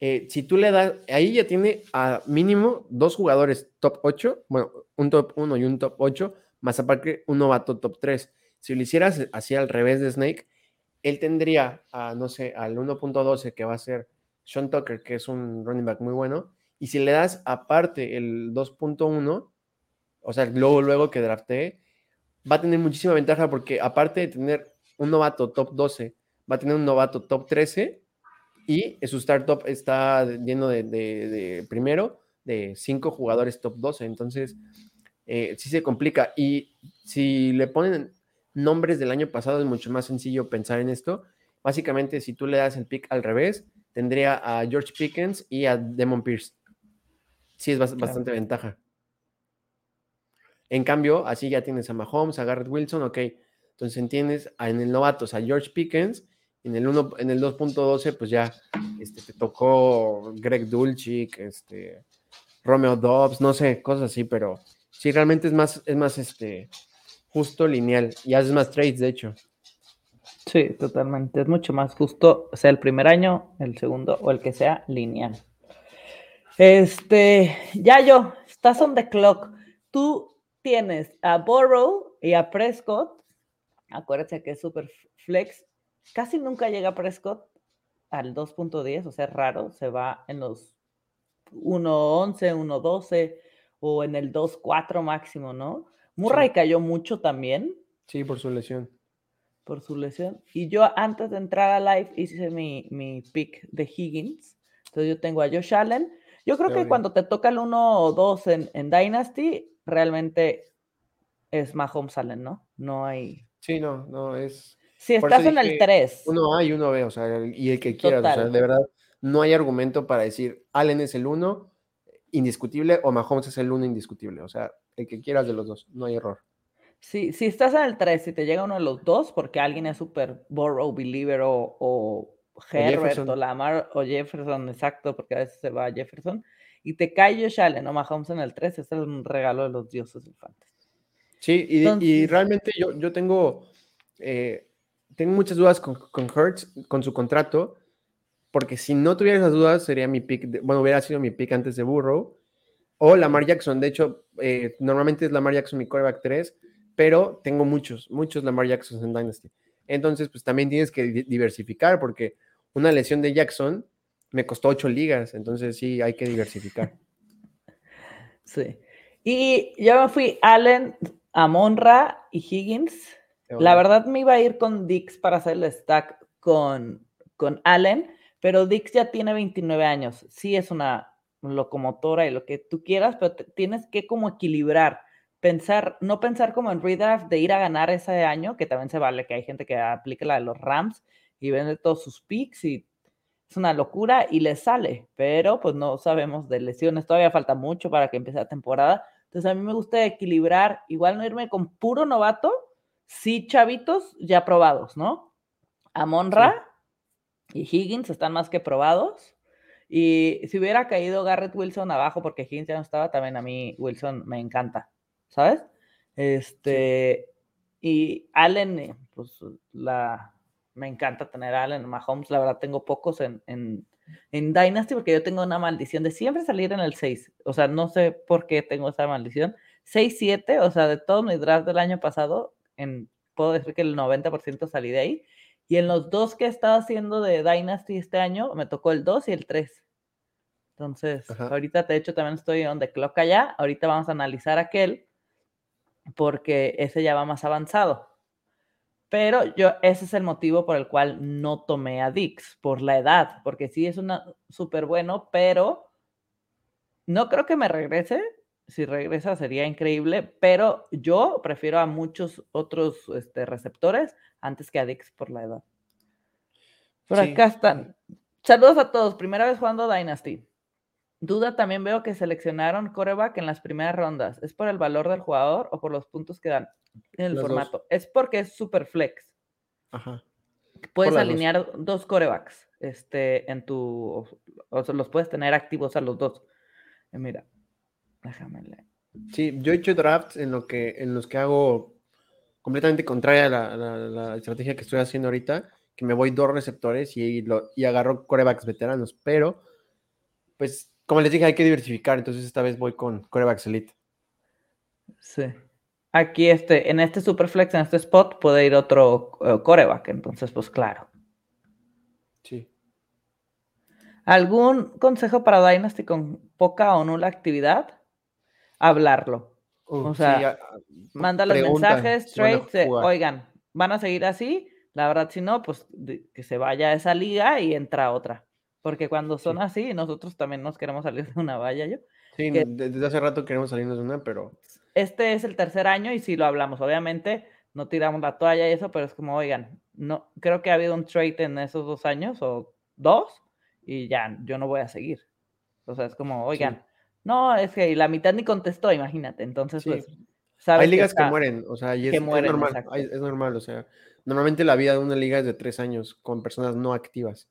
eh, si tú le das, ahí ya tiene a mínimo dos jugadores top 8, bueno, un top 1 y un top 8, más aparte un novato top 3. Si lo hicieras así al revés de Snake, él tendría a, no sé, al 1.12 que va a ser Sean Tucker, que es un running back muy bueno, y si le das aparte el 2.1, o sea, luego, luego que draftee, va a tener muchísima ventaja porque aparte de tener un novato top 12, va a tener un novato top 13 y su startup está lleno de, primero de cinco jugadores top 12. Entonces, eh, sí se complica. Y si le ponen nombres del año pasado, es mucho más sencillo pensar en esto. Básicamente, si tú le das el pick al revés, tendría a George Pickens y a Demon Pierce. Sí, es bastante ventaja. En cambio, así ya tienes a Mahomes, a Garrett Wilson, ok. Entonces tienes en el novato a George Pickens en el, en el 2.12, pues ya este, te tocó Greg Dulcich, este, Romeo Dobbs, no sé, cosas así, pero sí, realmente es más, es más este, justo lineal y haces más trades, de hecho. Sí, totalmente. Es mucho más justo, sea el primer año, el segundo o el que sea lineal. Este, ya yo, estás on the clock. Tú tienes a Burrow y a Prescott. Acuérdense que es super flex. Casi nunca llega Prescott al 2.10, o sea, es raro. Se va en los 1.11, 1.12 o en el 2.4 máximo, ¿no? Murray cayó mucho también. Sí, por su lesión. Por su lesión. Y yo antes de entrar a live hice mi, mi pick de Higgins. Entonces yo tengo a Josh Allen. Yo creo que cuando te toca el 1 o 2 en, en, Dynasty, realmente es Mahomes Allen, ¿no? No hay. Sí, no, no es. Si estás en el 3. Uno A y uno B, o sea, y el que quieras. O sea, de verdad, no hay argumento para decir Allen es el 1 indiscutible o Mahomes es el 1 indiscutible. O sea, el que quieras de los dos, no hay error. Sí, si estás en el 3, si te llega uno de los dos, porque alguien es súper Borrow, Believer o, o Herbert o, Lamar o Jefferson, exacto, porque a veces se va a Jefferson, y te cae Josh Allen o Mahomes en el 3, es un regalo de los dioses del fantasy. Sí, y, realmente yo, yo tengo, eh, tengo muchas dudas con, con Hertz, con su contrato, porque si no tuviera esas dudas, sería mi pick, bueno, hubiera sido mi pick antes de Burrow, o Lamar Jackson. De hecho, eh, normalmente es Lamar Jackson mi quarterback 3, pero tengo muchos, muchos Lamar Jackson en Dynasty. Entonces, pues también tienes que diversificar, porque una lesión de Jackson me costó ocho ligas, entonces sí, hay que diversificar. Sí. Y yo me fui Allen, Amonra y Higgins. La verdad me iba a ir con Dix para hacer el stack con, con Allen, pero Dix ya tiene 29 años. Sí es una locomotora y lo que tú quieras, pero tienes que como equilibrar pensar, no pensar como en redraft de ir a ganar ese año, que también se vale, que hay gente que aplique la de los Rams y vende todos sus picks y es una locura y le sale, pero pues no sabemos de lesiones, todavía falta mucho para que empiece la temporada. Entonces a mí me gusta equilibrar, igual no irme con puro novato, sí chavitos ya probados, ¿no? Amonra y Higgins están más que probados. Y si hubiera caído Garrett Wilson abajo porque Higgins ya no estaba, también a mí Wilson me encanta, ¿sabes? Este, y Allen, pues la, me encanta tener a Allen Mahomes. La verdad, tengo pocos en, en, en, Dynasty porque yo tengo una maldición de siempre salir en el 6. O sea, no sé por qué tengo esa maldición. 6-7, o sea, de todo mi draft del año pasado, en, puedo decir que el 90% salí de ahí. Y en los dos que he estado haciendo de Dynasty este año, me tocó el 2 y el 3. Entonces, ahorita de hecho también estoy donde clock allá. Ahorita vamos a analizar aquel porque ese ya va más avanzado. Pero yo, ese es el motivo por el cual no tomé a Dix, por la edad, porque sí es una súper bueno, pero no creo que me regrese. Si regresa sería increíble, pero yo prefiero a muchos otros este, receptores antes que a Dix por la edad. Por acá están. Saludos a todos. Primera vez jugando Dynasty. Duda también veo que seleccionaron coreback en las primeras rondas. ¿Es por el valor del jugador o por los puntos que dan en el formato? Es porque es super flex. Ajá. Puedes alinear dos. corebacks este, en tu. O sea, los puedes tener activos a los dos. Eh, mira, déjame leer. Sí, yo he hecho drafts en, lo que, en los que hago completamente contraria a la, estrategia que estoy haciendo ahorita, que me voy dos receptores y, lo, y agarro corebacks veteranos, pero pues como les dije, hay que diversificar, entonces esta vez voy con corebacks elite. Sí. Aquí este, en este Superflex, en este spot, puede ir otro uh, coreback, entonces pues claro. Sí. ¿Algún consejo para Dynasty con poca o nula actividad? Hablarlo. o sea, manda los mensajes, trades, oigan, van a seguir así. La verdad, si no, pues que se vaya a esa liga y entra otra. Porque cuando son así, nosotros también nos queremos salir de una valla, yo. Sí, desde hace rato queremos salirnos de una, pero. Este es el tercer año y sí lo hablamos. Obviamente, no tiramos la toalla y eso, pero es como, oigan, no, creo que ha habido un trade en esos dos años o dos, y ya, yo no voy a seguir. O sea, es como, oigan, no, es que la mitad ni contestó, imagínate. Entonces, pues. Hay ligas que, mueren, o sea, y es, normal, es normal, o sea, normalmente la vida de una liga es de tres años con personas no activas.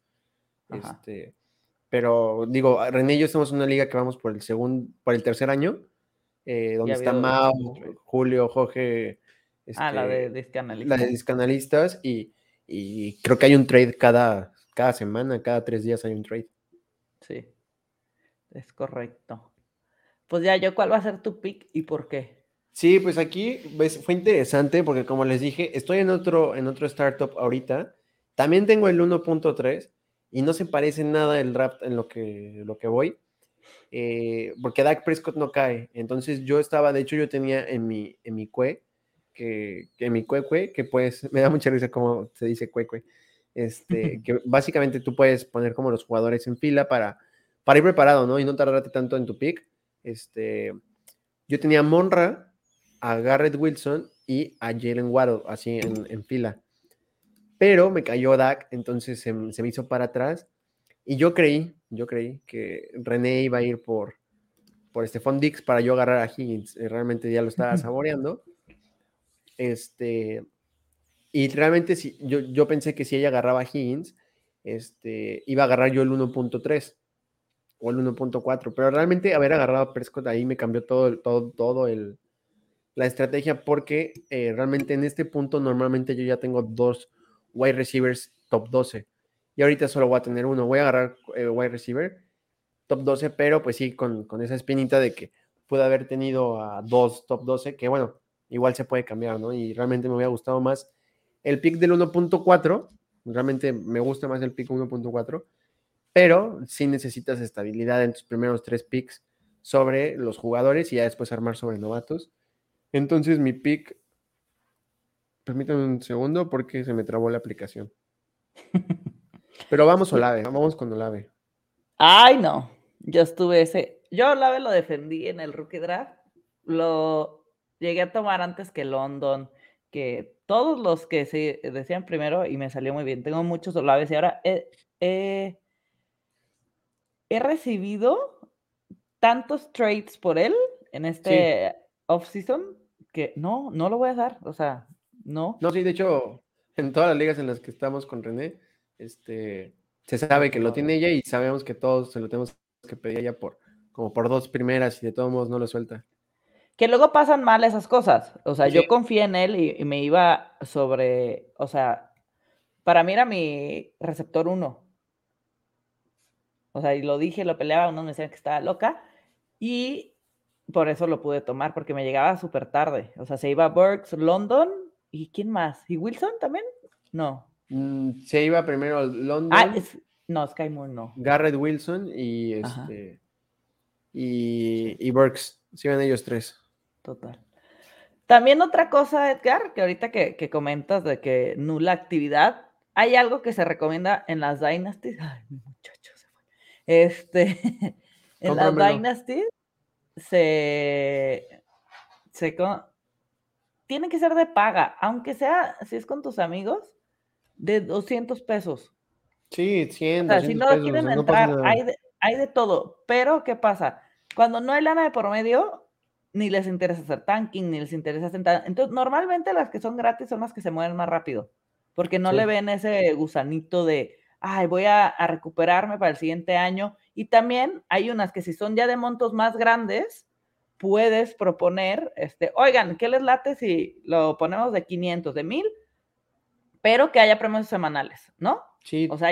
Este, pero digo, René y yo estamos en una liga que vamos por el segundo, por el tercer año, eh, donde está Mao, Julio, Jorge. ah, la de este, discanalistas. La de discanalistas y, y, creo que hay un trade cada, cada semana, cada tres días hay un trade. Sí. es correcto. Pues ya, yo, ¿cuál va a ser tu pick y por qué? Sí, pues aquí fue interesante porque como les dije, estoy en otro, en otro startup ahorita. También tengo el 1.3 y no se parece nada el draft en lo que, lo que voy. Eh, porque Dak Prescott no cae. Entonces yo estaba, de hecho yo tenía en mi, en mi cue, que, que en mi cue, que pues, me da mucha risa cómo se dice cue, este, que básicamente tú puedes poner como los jugadores en fila para, para ir preparado, ¿no? Y no tardarte tanto en tu pick. Este, yo tenía Monra, a Garrett Wilson y a Jalen Waddle, así en, fila. Pero me cayó Dak, entonces se, se, me hizo para atrás. Y yo creí, yo creí que René iba a ir por, por Stephon Dix para yo agarrar a Higgins. Eh, realmente ya lo estaba saboreando. Este, y realmente si, yo, yo pensé que si ella agarraba a Higgins, este, iba a agarrar yo el 1.3 o el 1.4, pero realmente haber agarrado a Prescott ahí me cambió todo, todo, todo el, la estrategia porque eh, realmente en este punto normalmente yo ya tengo dos wide receivers top 12 y ahorita solo voy a tener uno. Voy a agarrar eh, wide receiver top 12, pero pues sí, con, con, esa espinita de que pude haber tenido a dos top 12, que bueno, igual se puede cambiar, ¿no? Y realmente me hubiera gustado más el pick del 1.4, realmente me gusta más el pick 1.4, pero sí necesitas estabilidad en tus primeros tres picks sobre los jugadores y ya después armar sobre novatos. Entonces mi pick, permítanme un segundo porque se me trabó la aplicación. Pero vamos Olave, vamos con Olave. Ay, no. Yo estuve ese. Yo Olave lo defendí en el rookie draft. Lo llegué a tomar antes que London, que todos los que se decían primero y me salió muy bien. Tengo muchos Olaves y ahora he, he, recibido tantos trades por él en este off-season que no, no lo voy a dar, o sea, no. No, sí, de hecho, en todas las ligas en las que estamos con René, este, se sabe que lo tiene ella y sabemos que todos se lo tenemos que pedir ella por, como por dos primeras y de todos modos no lo suelta. Que luego pasan mal esas cosas, o sea, yo confié en él y, me iba sobre, o sea, para mí era mi receptor uno. O sea, y lo dije, lo peleaba, uno me decía que estaba loca. Y por eso lo pude tomar, porque me llegaba súper tarde. O sea, se iba a Burks, London, ¿y quién más? ¿Y Wilson también? No. Mm, se iba primero a London. Ah, no, Sky Moore no. Garrett Wilson y este. Y, y Burks. Se iban ellos tres. Total. También otra cosa, Edgar, que ahorita que, que, comentas de que nula actividad, hay algo que se recomienda en las Dynasties. Ay, mi muchacho se fue. Este, en las Dynasties se, se tiene que ser de paga, aunque sea, si es con tus amigos, de 200 pesos. Sí, 100. O sea, si no quieren entrar, hay, de, hay de todo. Pero, ¿qué pasa? Cuando no hay lana de por medio, ni les interesa hacer tanking, ni les interesa sentar. Entonces, normalmente las que son gratis son las que se mueven más rápido, porque no le ven ese gusanito de, ay, voy a, a, recuperarme para el siguiente año. Y también hay unas que si son ya de montos más grandes, puedes proponer, este, oigan, ¿qué les late si lo ponemos de 500, de 1000? Pero que haya premios semanales, ¿no? Sí. O sea,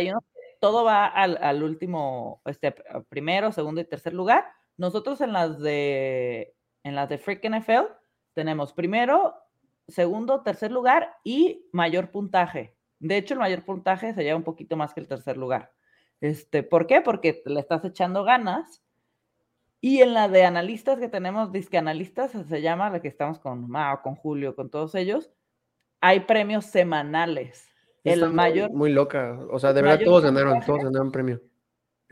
todo va al, al, último, este, primero, segundo y tercer lugar. Nosotros en las de, en las de Freak NFL tenemos primero, segundo, tercer lugar y mayor puntaje. De hecho, el mayor puntaje se lleva un poquito más que el tercer lugar. Este, ¿Por qué? Porque le estás echando ganas. Y en la de analistas que tenemos, disque analistas, se llama, la que estamos con Mao, con Julio, con todos ellos, hay premios semanales. el mayor. Muy, loca. O sea, de verdad todos ganaron, todos ganaron premio.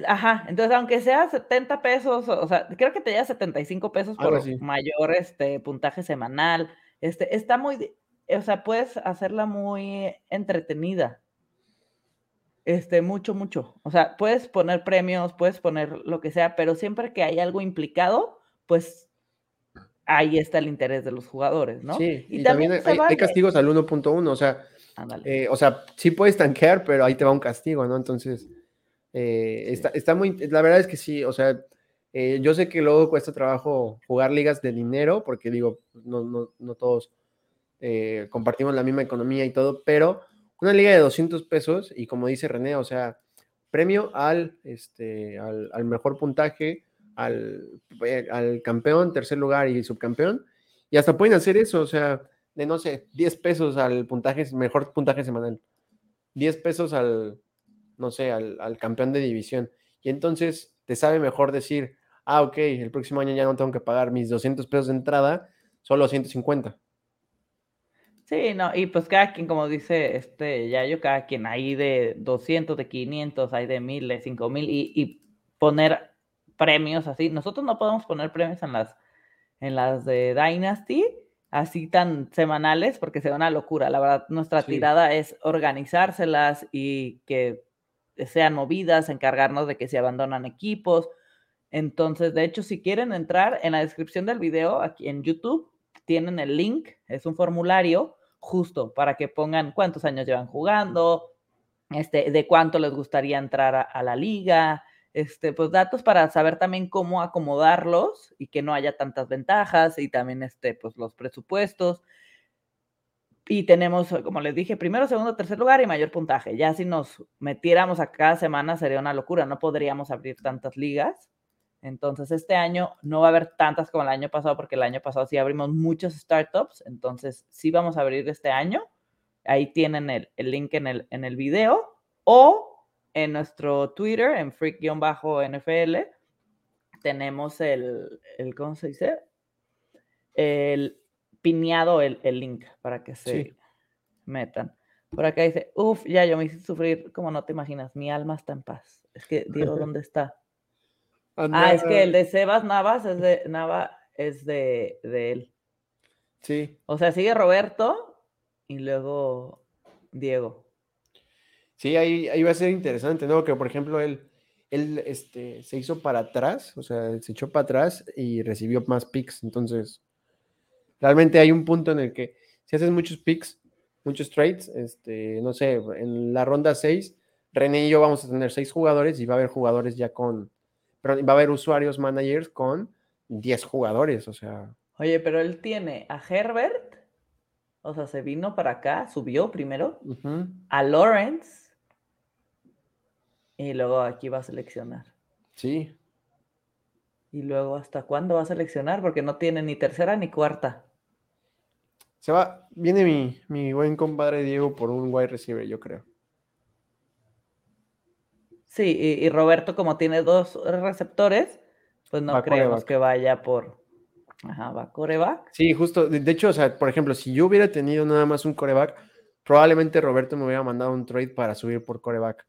Ajá, entonces aunque sea 70 pesos, o sea, creo que te lleva 75 pesos por mayor este, puntaje semanal. Este, está muy, o sea, puedes hacerla muy entretenida. Este, mucho, mucho. O sea, puedes poner premios, puedes poner lo que sea, pero siempre que hay algo implicado, pues ahí está el interés de los jugadores, ¿no? Sí, y, también, hay, castigos al 1.1, o sea, eh, o sea, sí puedes tanquear, pero ahí te va un castigo, ¿no? Entonces, eh, está, está, muy, la verdad es que sí, o sea, eh, yo sé que luego cuesta trabajo jugar ligas de dinero, porque digo, no, no, no todos eh, compartimos la misma economía y todo, pero una liga de 200 pesos y como dice René, o sea, premio al, este, al, mejor puntaje, al, eh, al campeón, tercer lugar y subcampeón. Y hasta pueden hacer eso, o sea, de no sé, 10 pesos al puntaje, mejor puntaje semanal. 10 pesos al, no sé, al, al campeón de división. Y entonces te sabe mejor decir, ah, ok, el próximo año ya no tengo que pagar mis 200 pesos de entrada, solo 150. Sí, no, y pues cada quien, como dice este yo cada quien, hay de 200, de 500, hay de 1000, de 5000, y, y poner premios así. Nosotros no podemos poner premios en las, en las de Dynasty, así tan semanales, porque se da una locura. La verdad, nuestra tirada es organizárselas y que sean movidas, encargarnos de que se abandonan equipos. Entonces, de hecho, si quieren entrar en la descripción del video aquí en YouTube, tienen el link, es un formulario justo para que pongan cuántos años llevan jugando, este, de cuánto les gustaría entrar a, la liga, este, pues datos para saber también cómo acomodarlos y que no haya tantas ventajas y también este, pues los presupuestos. Y tenemos, como les dije, primero, segundo, tercer lugar y mayor puntaje. Ya si nos metiéramos a cada semana sería una locura, no podríamos abrir tantas ligas. Entonces, este año no va a haber tantas como el año pasado, porque el año pasado sí abrimos muchos startups. Entonces, sí vamos a abrir este año. Ahí tienen el, link en el, en el video o en nuestro Twitter, en freak-nfl, tenemos el, el, ¿cómo se dice? El piñado el, link para que se metan. Por acá dice, uff, ya yo me hice sufrir, como no te imaginas, mi alma está en paz. Es que digo, ¿dónde está? Ah, es que el de Sebas Navas es de Nava es de, él. Sí. O sea, sigue Roberto y luego Diego. Sí, ahí, ahí va a ser interesante, ¿no? Que por ejemplo él, él este, se hizo para atrás, o sea, se echó para atrás y recibió más picks. Entonces, realmente hay un punto en el que si haces muchos picks, muchos trades, este, no sé, en la ronda 6, René y yo vamos a tener seis jugadores y va a haber jugadores ya con pero va a haber usuarios managers con 10 jugadores, o sea. Oye, pero él tiene a Herbert, o sea, se vino para acá, subió primero, a Lawrence, y luego aquí va a seleccionar. Sí. Y luego, ¿hasta cuándo va a seleccionar? Porque no tiene ni tercera ni cuarta. Se va, viene mi, mi buen compadre Diego por un wide receiver, yo creo. Sí, y, Roberto, como tiene dos receptores, pues no creemos que vaya por. Ajá, va coreback. Sí, justo. De, hecho, o sea, por ejemplo, si yo hubiera tenido nada más un coreback, probablemente Roberto me hubiera mandado un trade para subir por coreback.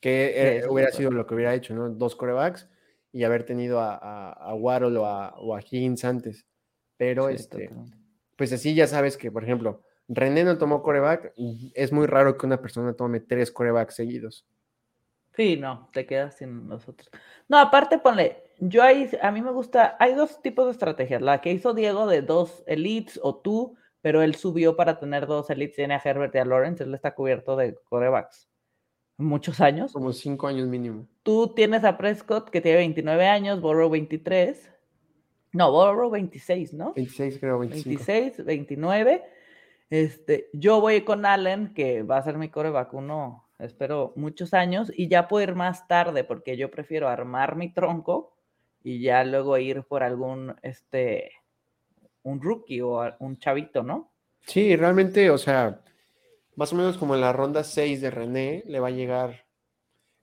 Que eh, hubiera sido lo que hubiera hecho, ¿no? Dos corebacks y haber tenido a, a, a Waddle o a, o Higgins antes. Pero este, pues así ya sabes que, por ejemplo, René no tomó coreback. Es muy raro que una persona tome tres corebacks seguidos. Sí, no, te quedas sin nosotros. No, aparte ponle, yo ahí, a mí me gusta, hay dos tipos de estrategias. La que hizo Diego de dos elites o tú, pero él subió para tener dos elites, tiene a Herbert y a Lawrence, él está cubierto de corebacks. Muchos años. Como cinco años mínimo. Tú tienes a Prescott que tiene 29 años, Borrow 23. No, Borrow 26, ¿no? 26 creo, 25. 26, 29 este, yo voy con Allen, que va a ser mi coreback uno, espero, muchos años, y ya puedo ir más tarde, porque yo prefiero armar mi tronco y ya luego ir por algún, este, un rookie o un chavito, ¿no? Sí, realmente, o sea, más o menos como en la ronda 6 de René, le va a llegar,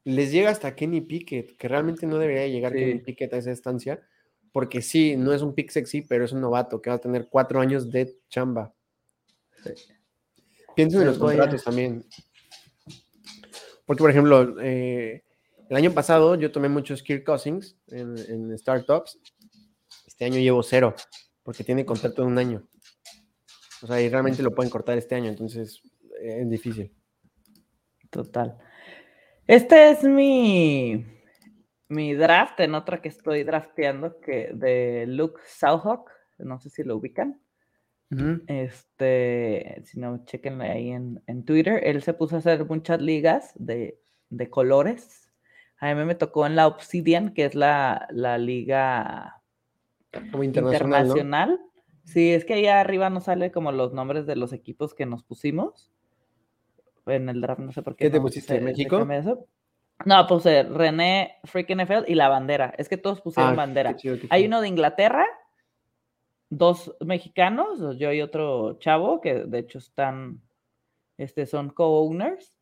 les llega hasta Kenny Pickett, que realmente no debería llegar Kenny Pickett a esa estancia, porque sí, no es un pick sexy, pero es un novato que va a tener cuatro años de chamba. Piensen en los contratos también. Porque, por ejemplo, eh, el año pasado yo tomé muchos Kirk Cousins en, startups. Este año llevo cero, porque tiene contrato de un año. O sea, y realmente lo pueden cortar este año, entonces eh, es difícil. Total. Este es mi, mi draft en otra que estoy drafteando, que de Luke Southawk. No sé si lo ubican. Este, si no, chequenle ahí en, Twitter. Él se puso a hacer muchas ligas de, colores. A mí me tocó en la Obsidian, que es la, liga internacional. Sí, es que ahí arriba no sale como los nombres de los equipos que nos pusimos. En el draft, no sé por qué. ¿Qué te pusiste? ¿México? No, puse René Freaking NFL y la bandera. Es que todos pusieron Ah, bandera. qué chido, qué Hay uno de Inglaterra, dos mexicanos, yo y otro chavo, que de hecho están, este, son co-owners.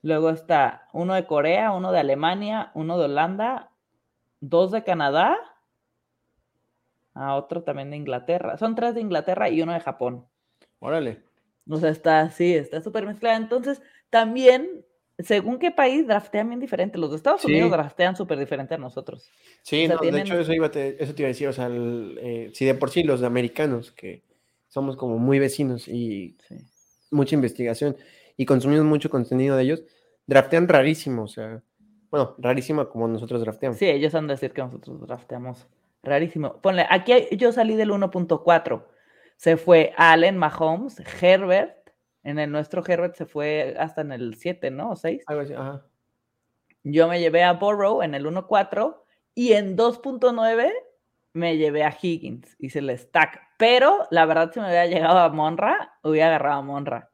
Luego está uno de Corea, uno de Alemania, uno de Holanda, dos de Canadá, a otro también de Inglaterra. Son tres de Inglaterra y uno de Japón. Órale. O sea, está así, está súper mezclada. Entonces, también, según qué país, draftean bien diferente. Los de Estados Unidos Sí. draftean súper diferente a nosotros. Sí, O sea, no, tienen- de hecho eso, iba te, eso te iba a decir, o sea, el, eh, si de por sí los americanos, que somos como muy vecinos y Sí. mucha investigación y consumimos mucho contenido de ellos, draftean rarísimo, o sea, bueno, rarísimo como nosotros drafteamos. Sí, ellos han de decir que nosotros drafteamos rarísimo. Ponle, aquí yo salí del 1.4. Se fue Allen, Mahomes, Herbert. En el nuestro Herbert se fue hasta en el 7, ¿no? O 6. Algo así, ajá. Yo me llevé a Burrow en el 1.4 y en 2.9 me llevé a Higgins. Hice el stack. Pero la verdad, si me hubiera llegado a Monra, hubiera agarrado a Monra.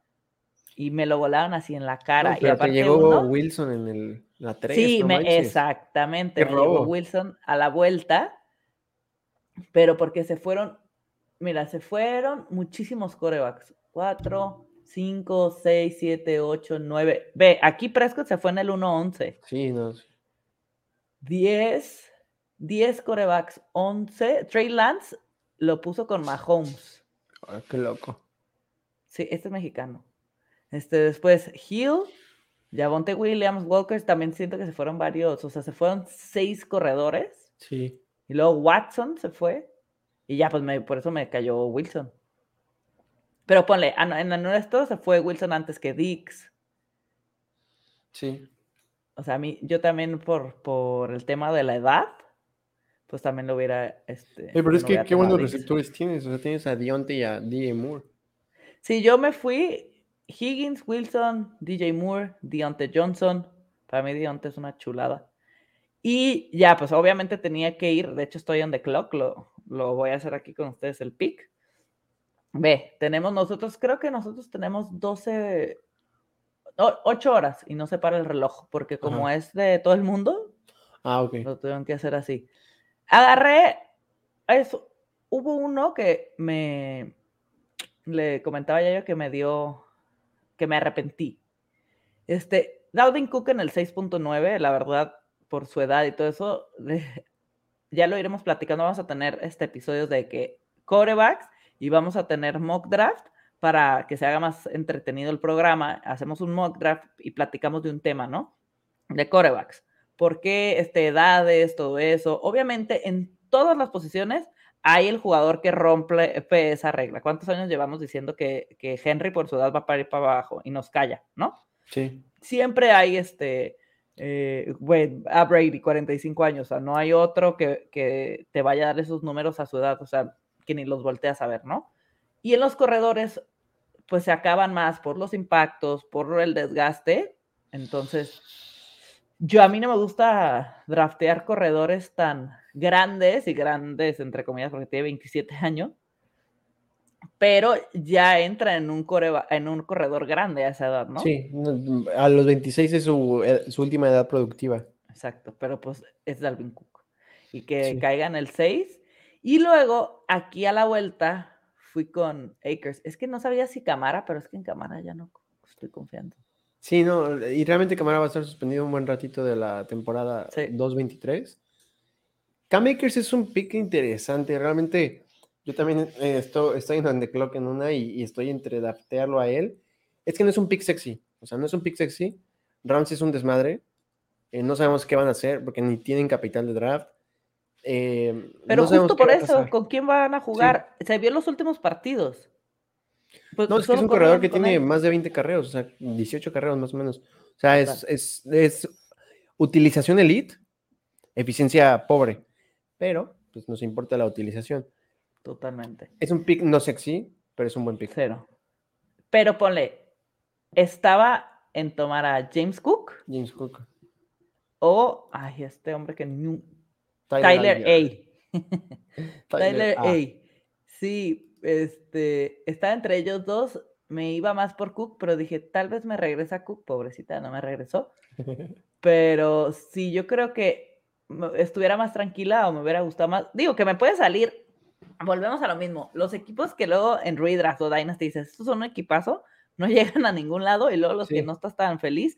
Y me lo volaron así en la cara. No, y pero te aparte llegó uno- Wilson en el, la 3. Sí, no me- exactamente. Me llegó. Wilson a la vuelta, pero porque se fueron, mira, se fueron muchísimos corebacks. Cuatro, cinco, seis, siete, ocho, nueve. Ve, aquí Prescott se fue en el 1-11. Sí, no. 10, 10 corebacks, 11. Trey Lance lo puso con Mahomes. ah, qué loco. Sí, este es mexicano. Este, después Hill, Javonte Williams, Walker, también siento que se fueron varios, o sea, se fueron seis corredores. Sí. Y luego Watson se fue. Y ya, pues me- por eso me cayó Wilson. Pero ponle, ah, en el nuestro se fue Wilson antes que Dix. Sí. O sea, a mí, yo también por, por el tema de la edad, pues también lo hubiera. Este, pero no es que qué buenos receptores tienes. O sea, tienes a Dionte y a DJ Moore. Sí, yo me fui Higgins, Wilson, DJ Moore, Deontay Johnson. Para mí Deontay es una chulada. Y ya, pues obviamente tenía que ir. De hecho, estoy on the clock. Lo, lo voy a hacer aquí con ustedes el pick. Ve, tenemos nosotros, creo que nosotros tenemos 12, 8 horas y no se para el reloj, porque como Ajá. es de todo el mundo, Ah, ok. lo tuvieron que hacer así. Agarré, eso, hubo uno que me, le comentaba ya yo que me dio, que me arrepentí. Este, Dalvin Cook en el 6.9, la verdad, por su edad y todo eso, de- ya lo iremos platicando, vamos a tener este episodios de que corebacks y vamos a tener mock draft para que se haga más entretenido el programa. Hacemos un mock draft y platicamos de un tema, ¿no? De corebacks. ¿Por qué este, edades, todo eso? Obviamente, en todas las posiciones hay el jugador que rompe esa regla. ¿Cuántos años llevamos diciendo que, que Henry por su edad va para ir para abajo y nos calla, ¿no? Sí. siempre hay este, eh, güey, a Brady, 45 años, o sea, no hay otro que, que te vaya a dar esos números a su edad, o sea, que ni los volteas a ver, ¿no? Y en los corredores, pues se acaban más por los impactos, por el desgaste, entonces, yo a mí no me gusta draftear corredores tan grandes y grandes, entre comillas, porque tiene 27 años, pero ya entra en un, coreba- en un corredor grande a esa edad, ¿no? Sí. A los 26 es su, ed- su última edad productiva. Exacto, pero pues es Dalvin Cook. Y que Sí. caiga en el 6. Y luego, aquí a la vuelta, fui con Akers. Es que no sabía si Camara, pero es que en Camara ya no estoy confiando. Sí, no, y realmente Camara va a estar suspendido un buen ratito de la temporada Sí. 2-23. Cam Akers es un pick interesante, realmente yo también eh, estoy, estoy en on the clock en una y, y estoy entre draftearlo a él. Es que no es un pick sexy, o sea, no es un pick sexy. Rams es un desmadre, eh, no sabemos qué van a hacer porque ni tienen capital de draft. Eh, Pero no justo por eso. ¿con quién van a jugar? Se vio en los últimos partidos. Pues, No, es que es solo un corredor que tiene él. más de 20 carreos, o sea, 18 carreos más o menos. O sea, es, es, es utilización elite, eficiencia pobre, pero pues nos importa la utilización. Totalmente. Es un pick no sexy, pero es un buen pick. Cero. Pero ponle, estaba en tomar a James Cook James Cook. o, ay, este hombre que ni- Tyler. A. Tyler A. A. Sí, este, está entre ellos dos. me iba más por Cook, pero dije, tal vez me regresa Cook, pobrecita, no me regresó. Pero sí, yo creo que estuviera más tranquila o me hubiera gustado más. Digo, que me puede salir. Volvemos a lo mismo. Los equipos que luego en Redraft o Dynasty dices, estos son un equipazo, no llegan a ningún lado y luego los que no estás tan feliz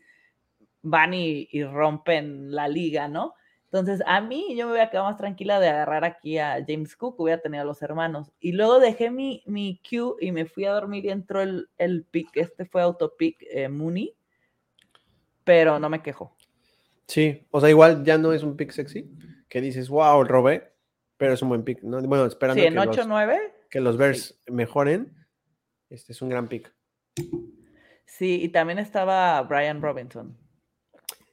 van y, rompen la liga, ¿no? Entonces, a mí yo me hubiera quedado más tranquila de agarrar aquí a James Cook, hubiera tenido a los hermanos. Y luego dejé mi, mi queue y me fui a dormir y entró el, el pick, este fue autopick eh, Mooney, pero no me quejo. Sí, o sea, igual ya no es un pick sexy, que dices, wow, robé, pero es un buen pick. ¿no? Bueno, esperando sí, en que, 8, los, que los Bears mejoren, este es un gran pick. Sí, y también estaba Brian Robinson.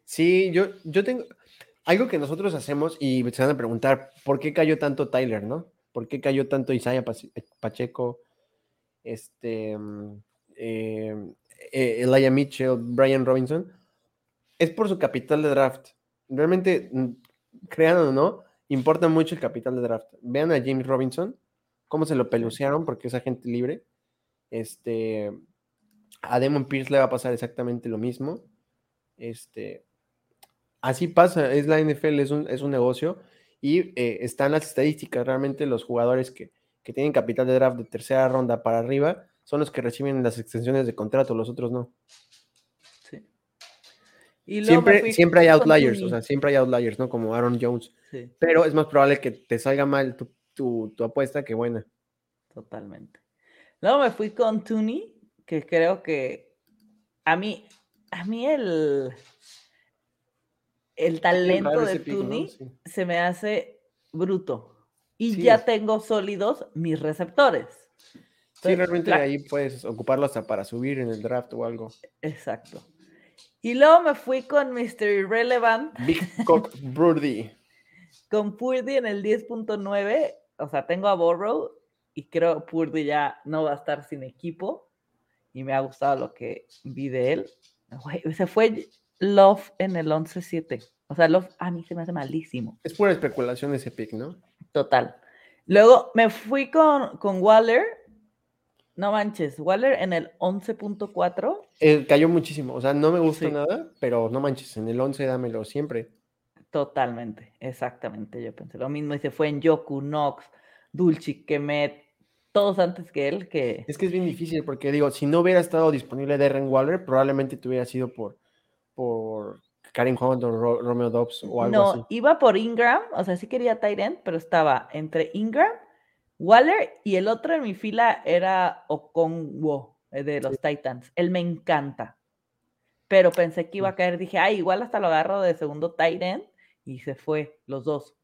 Sí, yo, yo tengo algo que nosotros hacemos y se van a preguntar, ¿por qué cayó tanto Tyler, no? ¿Por qué cayó tanto Isaiah Pacheco, este, mm, eh, eh, Elijah Mitchell, Brian Robinson? Es por su capital de draft. Realmente, mm, crean o no, importa mucho el capital de draft. Vean a James Robinson, cómo se lo pelucearon porque es agente libre. Este, a Demon Pierce le va a pasar exactamente lo mismo. Este, así pasa, es la NFL, es un, es un negocio y eh, están las estadísticas, realmente los jugadores que, tienen capital de draft de tercera ronda para arriba son los que reciben las extensiones de contrato, los otros no. Sí. Y siempre, siempre hay outliers, o sea, siempre hay outliers, ¿no? Como Aaron Jones. Pero es más probable que te salga mal tu, apuesta que buena. Totalmente. Luego me fui con Tooney, que creo que a mí, a mí el, el talento de Tuni se me hace bruto. Y ya tengo sólidos mis receptores. sí, realmente ahí puedes ocuparlo hasta para subir en el draft o algo. Exacto. Y luego me fui con Mr. Irrelevant. Big Cock Purdy. con Purdy en el 10.9. O sea, tengo a Borrow y creo que Purdy ya no va a estar sin equipo. Y me ha gustado lo que vi de él. se fue Love en el 11-7. O sea, Love a mí se me hace malísimo. Es pura especulación ese pick, ¿no? Total. Luego me fui con, con Waller. No manches, Waller en el 11.4. Eh, cayó muchísimo. O sea, no me gusta nada, pero no manches, en el 11 dámelo siempre. Totalmente, exactamente. Yo pensé lo mismo. Y se fue en Yoku, Knox, Dulce, Kemet, todos antes que él. Que... Es que es bien difícil porque digo, si no hubiera estado disponible Darren Waller, probablemente te hubiera sido por por Karim Hunt o Romeo Dobbs o algo así. No, iba por Ingram, o sea, sí quería Tyrant, pero estaba entre Ingram, Waller y el otro en mi fila era Okonwo eh, de los Titans. Él me encanta. Pero pensé que iba a caer, dije, ay, igual hasta lo agarro de segundo Tyrant y se fue, los dos.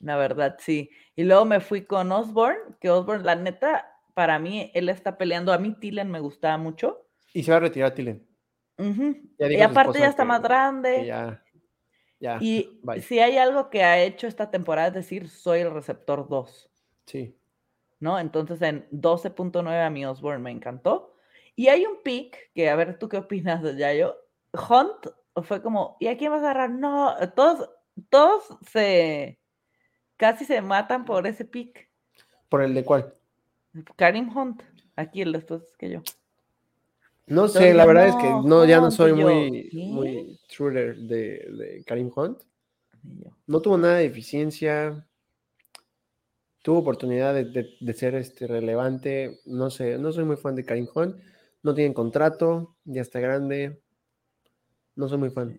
La verdad, sí. Y luego me fui con Osborne, que Osborne, la neta, para mí, él está peleando. A mí Tillen me gustaba mucho. Y se va a retirar Y aparte ya está más grande. Ya, y si hay algo que ha hecho esta temporada es decir, soy el receptor 2. Sí. ¿No? Entonces en 12.9 a mi Osborne me encantó. Y hay un pick que, a ver, ¿tú qué opinas de Yayo? Hunt fue como, ¿y a quién vas a agarrar? No, todos, todos se, casi se matan por ese pick. ¿Por el de cuál? Karim Hunt, aquí el después que yo. No sé, la verdad es que no, ya no soy muy, muy shooter de, de, Karim Hunt. No tuvo nada de eficiencia. Tuvo oportunidad de, ser este, relevante. No sé, no soy muy fan de Karim Hunt. No tiene contrato, ya está grande. No soy muy fan.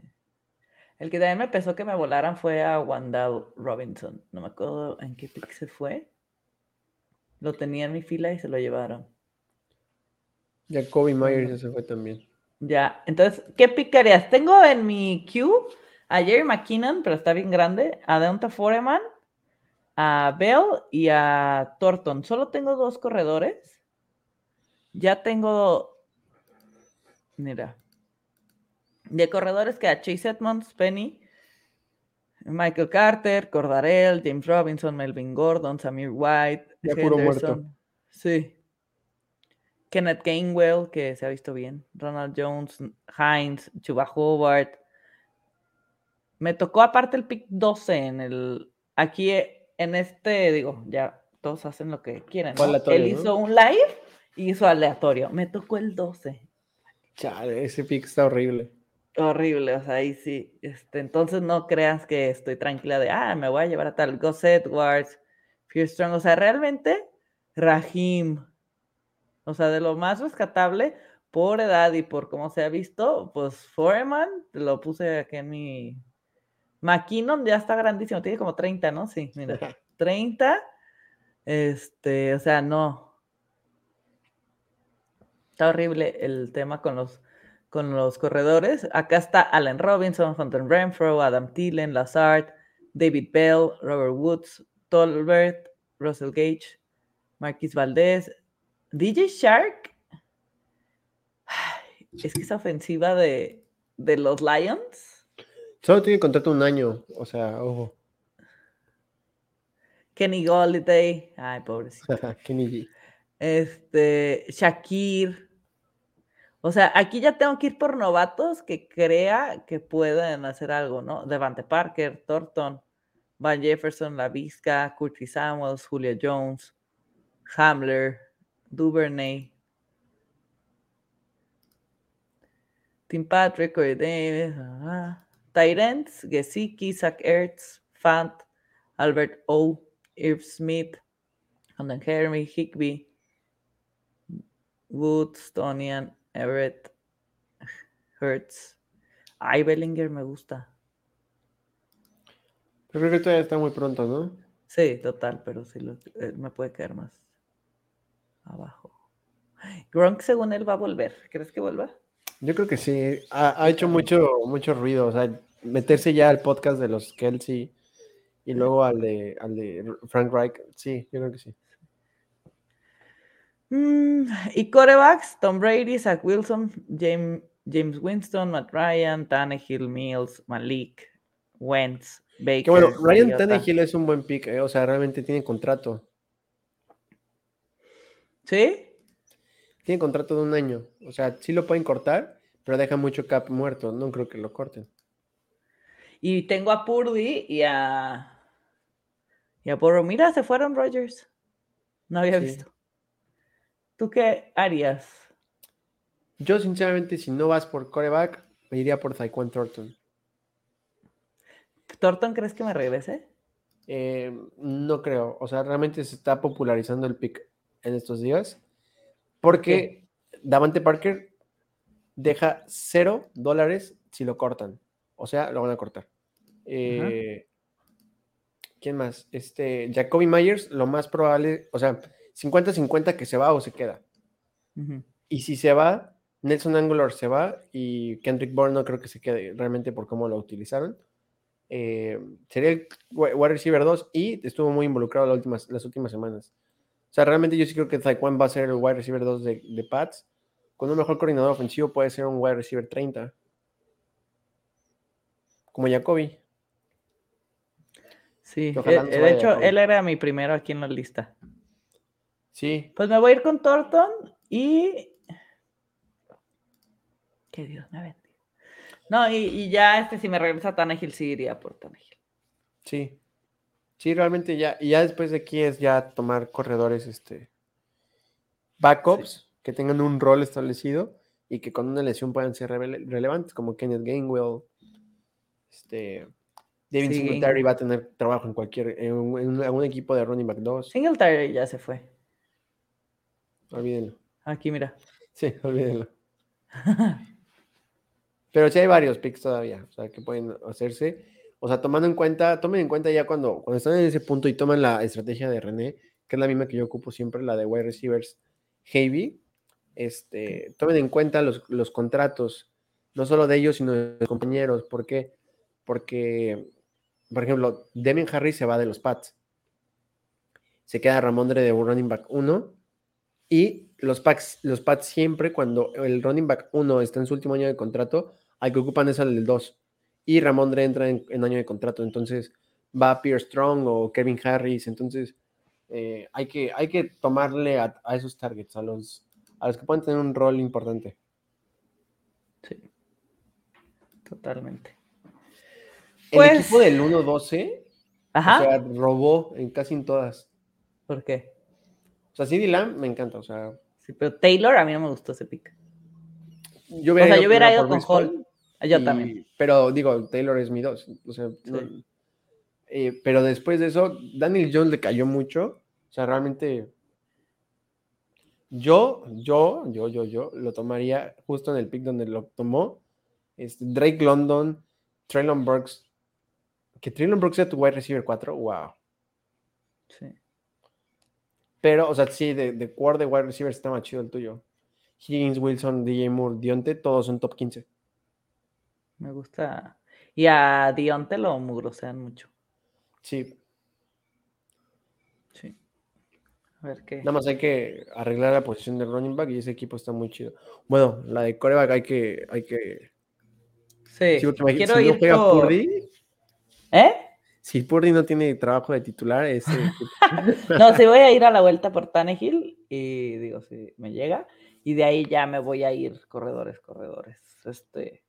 El que también me pesó que me volaran fue a Wandao Robinson. No me acuerdo en qué pick se fue. Lo tenía en mi fila y se lo llevaron. Ya Kobe Myers ya se fue también. Ya, entonces, ¿qué picarías? Tengo en mi queue a Jerry McKinnon, pero está bien grande, a Deonta Foreman, a Bell y a Thornton. Solo tengo dos corredores. Ya tengo, mira, de corredores que a Chase Edmonds, Penny, Michael Carter, Cordarell, James Robinson, Melvin Gordon, Samir White, ya puro muerto. Sí. Kenneth Gainwell, que se ha visto bien, Ronald Jones, Hines, Chuba Howard. Me tocó aparte el pick 12 en el. Aquí en este, digo, ya todos hacen lo que quieren. Él hizo un live hizo aleatorio. Me tocó el 12. Chale, ese pick está horrible. Horrible, o sea, ahí sí. Este, entonces no creas que estoy tranquila de, ah, me voy a llevar a tal. Gus Edwards, Fear Strong. O sea, realmente, Rahim. O sea, de lo más rescatable, por edad y por cómo se ha visto, pues Foreman, lo puse aquí en mi. McKinnon ya está grandísimo, tiene como 30, ¿no? Sí, mira, 30. Este, o sea, no. Está horrible el tema con los, con los corredores. Acá está Allen Robinson, Hunter Renfro, Adam Thielen, Lazard, David Bell, Robert Woods, Tolbert, Russell Gage, Marquis Valdez, DJ Shark. Es que esa ofensiva de, de los Lions. Solo tiene contrato un año, o sea, ojo. Kenny Golliday. Ay, pobrecito. Kenny G. Este, Shakir. O sea, aquí ya tengo que ir por novatos que crea que pueden hacer algo, ¿no? Devante Parker, Thornton, Van Jefferson, La Vizca, Curtis Samuels, Julia Jones, Hamler, Duvernay, Tim Patrick, Corey Davis, uh, Tyrants, Gesicki, Zach Ertz, Fant, Albert O, Irv Smith, London Henry, Higby, Woods, Stonian, Everett, Hertz. Ay, Bellinger me gusta. Pero creo que todavía está muy pronto, ¿no? Sí, total, pero sí lo, eh, me puede caer más abajo. Gronk, según él, va a volver. ¿Crees que vuelva? Yo creo que sí. Ha, ha hecho mucho, mucho ruido. O sea, meterse ya al podcast de los Kelsey y luego al de, al de Frank Reich. Sí, yo creo que sí. Mm, y corebacks, Tom Brady, Zach Wilson, James, James Winston, Matt Ryan, Tannehill, Mills, Malik, Wentz, Baker. Que bueno, Ryan Mariota. Tannehill es un buen pick, eh, o sea, realmente tiene contrato. ¿Sí? Tiene contrato de un año. O sea, sí lo pueden cortar, pero deja mucho cap muerto. No creo que lo corten. Y tengo a Purdy y a. Y a Burrow. Mira, se fueron Rogers. No había Sí. visto. ¿Tú qué harías? Yo, sinceramente, si no vas por coreback, me iría por Taekwondo Thornton. ¿Thornton crees que me regrese? Eh, no creo. O sea, realmente se está popularizando el pick en estos días. Porque Davante Parker deja cero dólares si lo cortan. O sea, lo van a cortar. Eh, ¿Quién más? Este, Jacoby Myers, lo más probable, o sea, 50-50 que se va o se queda. Y si se va, Nelson Angular se va y Kendrick Bourne no creo que se quede realmente por cómo lo utilizaron. Eh, sería el wi- wide receiver 2 y estuvo muy involucrado las últimas, las últimas semanas. O sea, realmente yo sí creo que Taekwondo va a ser el wide receiver 2 de, de Pats. Con un mejor coordinador ofensivo puede ser un wide receiver 30. Como Jacoby. Sí, eh, no de hecho, él era mi primero aquí en la lista. Sí. Pues me voy a ir con Thornton y. Que Dios me bendiga. No, y, y ya este, si me regresa Tannehill, sí iría por Tannehill. Sí. Sí, realmente ya. Y ya después de aquí es ya tomar corredores, este. Backups que tengan un rol establecido y que con una lesión puedan ser rele- relevantes, como Kenneth Gainwell. Este. David Sí, Singletary Gainwell. va a tener trabajo en cualquier. En un, en un- algún equipo de running back 2. Singletary ya se fue. Olvídenlo. Aquí, mira. Sí, olvídenlo. Pero sí hay varios picks todavía, o sea, que pueden hacerse. O sea, tomando en cuenta, tomen en cuenta ya cuando, cuando están en ese punto y toman la estrategia de René, que es la misma que yo ocupo siempre, la de wide receivers heavy, este, tomen en cuenta los, los contratos, no solo de ellos, sino de los compañeros. ¿Por qué? Porque, por ejemplo, Demian Harris se va de los Pats. Se queda Ramondre de running back 1 y los Pats, los Pats siempre cuando el running back 1 está en su último año de contrato, al que ocupan es al del 2. Y Ramondre entra en, en año de contrato, entonces va Pierre Strong o Kevin Harris, entonces eh, hay, que, hay que tomarle a, a esos targets, a los, a los que pueden tener un rol importante. Sí. Totalmente. El Pues- equipo del 1-12, Ajá. o sea, robó en casi en todas. ¿Por qué? O sea, CD Lamb me encanta, o sea, Sí, pero Taylor a mí no me gustó ese pick. Yo O sea, yo hubiera ido con Hall Y- también. Pero digo, Taylor es mi dos. O sea, no- Sí. eh, pero después de eso, Daniel Jones le cayó mucho. O sea, realmente. Yo, yo, yo, yo, yo lo tomaría justo en el pick donde lo tomó. Este, Drake London, Traylon Burks. Que Traylon Burks sea tu wide receiver 4, wow. Sí. Pero, o sea, sí, de, de core de wide receiver está más chido el tuyo. Higgins, Wilson, DJ Moore, Dionte, todos son top 15. Me gusta. Y a Dionte lo mugrosean mucho. Sí, Sí. A ver qué. Nada más hay que arreglar la posición de running back y ese equipo está muy chido. Bueno, la de coreback hay que, hay que. Sí. Imagi- Quiero si no ir juega por- Purdy, ¿Eh? si Purdy no tiene trabajo de titular, ese No, sí voy a ir a la vuelta por Tannehill y digo, si me llega. Y de ahí ya me voy a ir corredores, corredores. Este.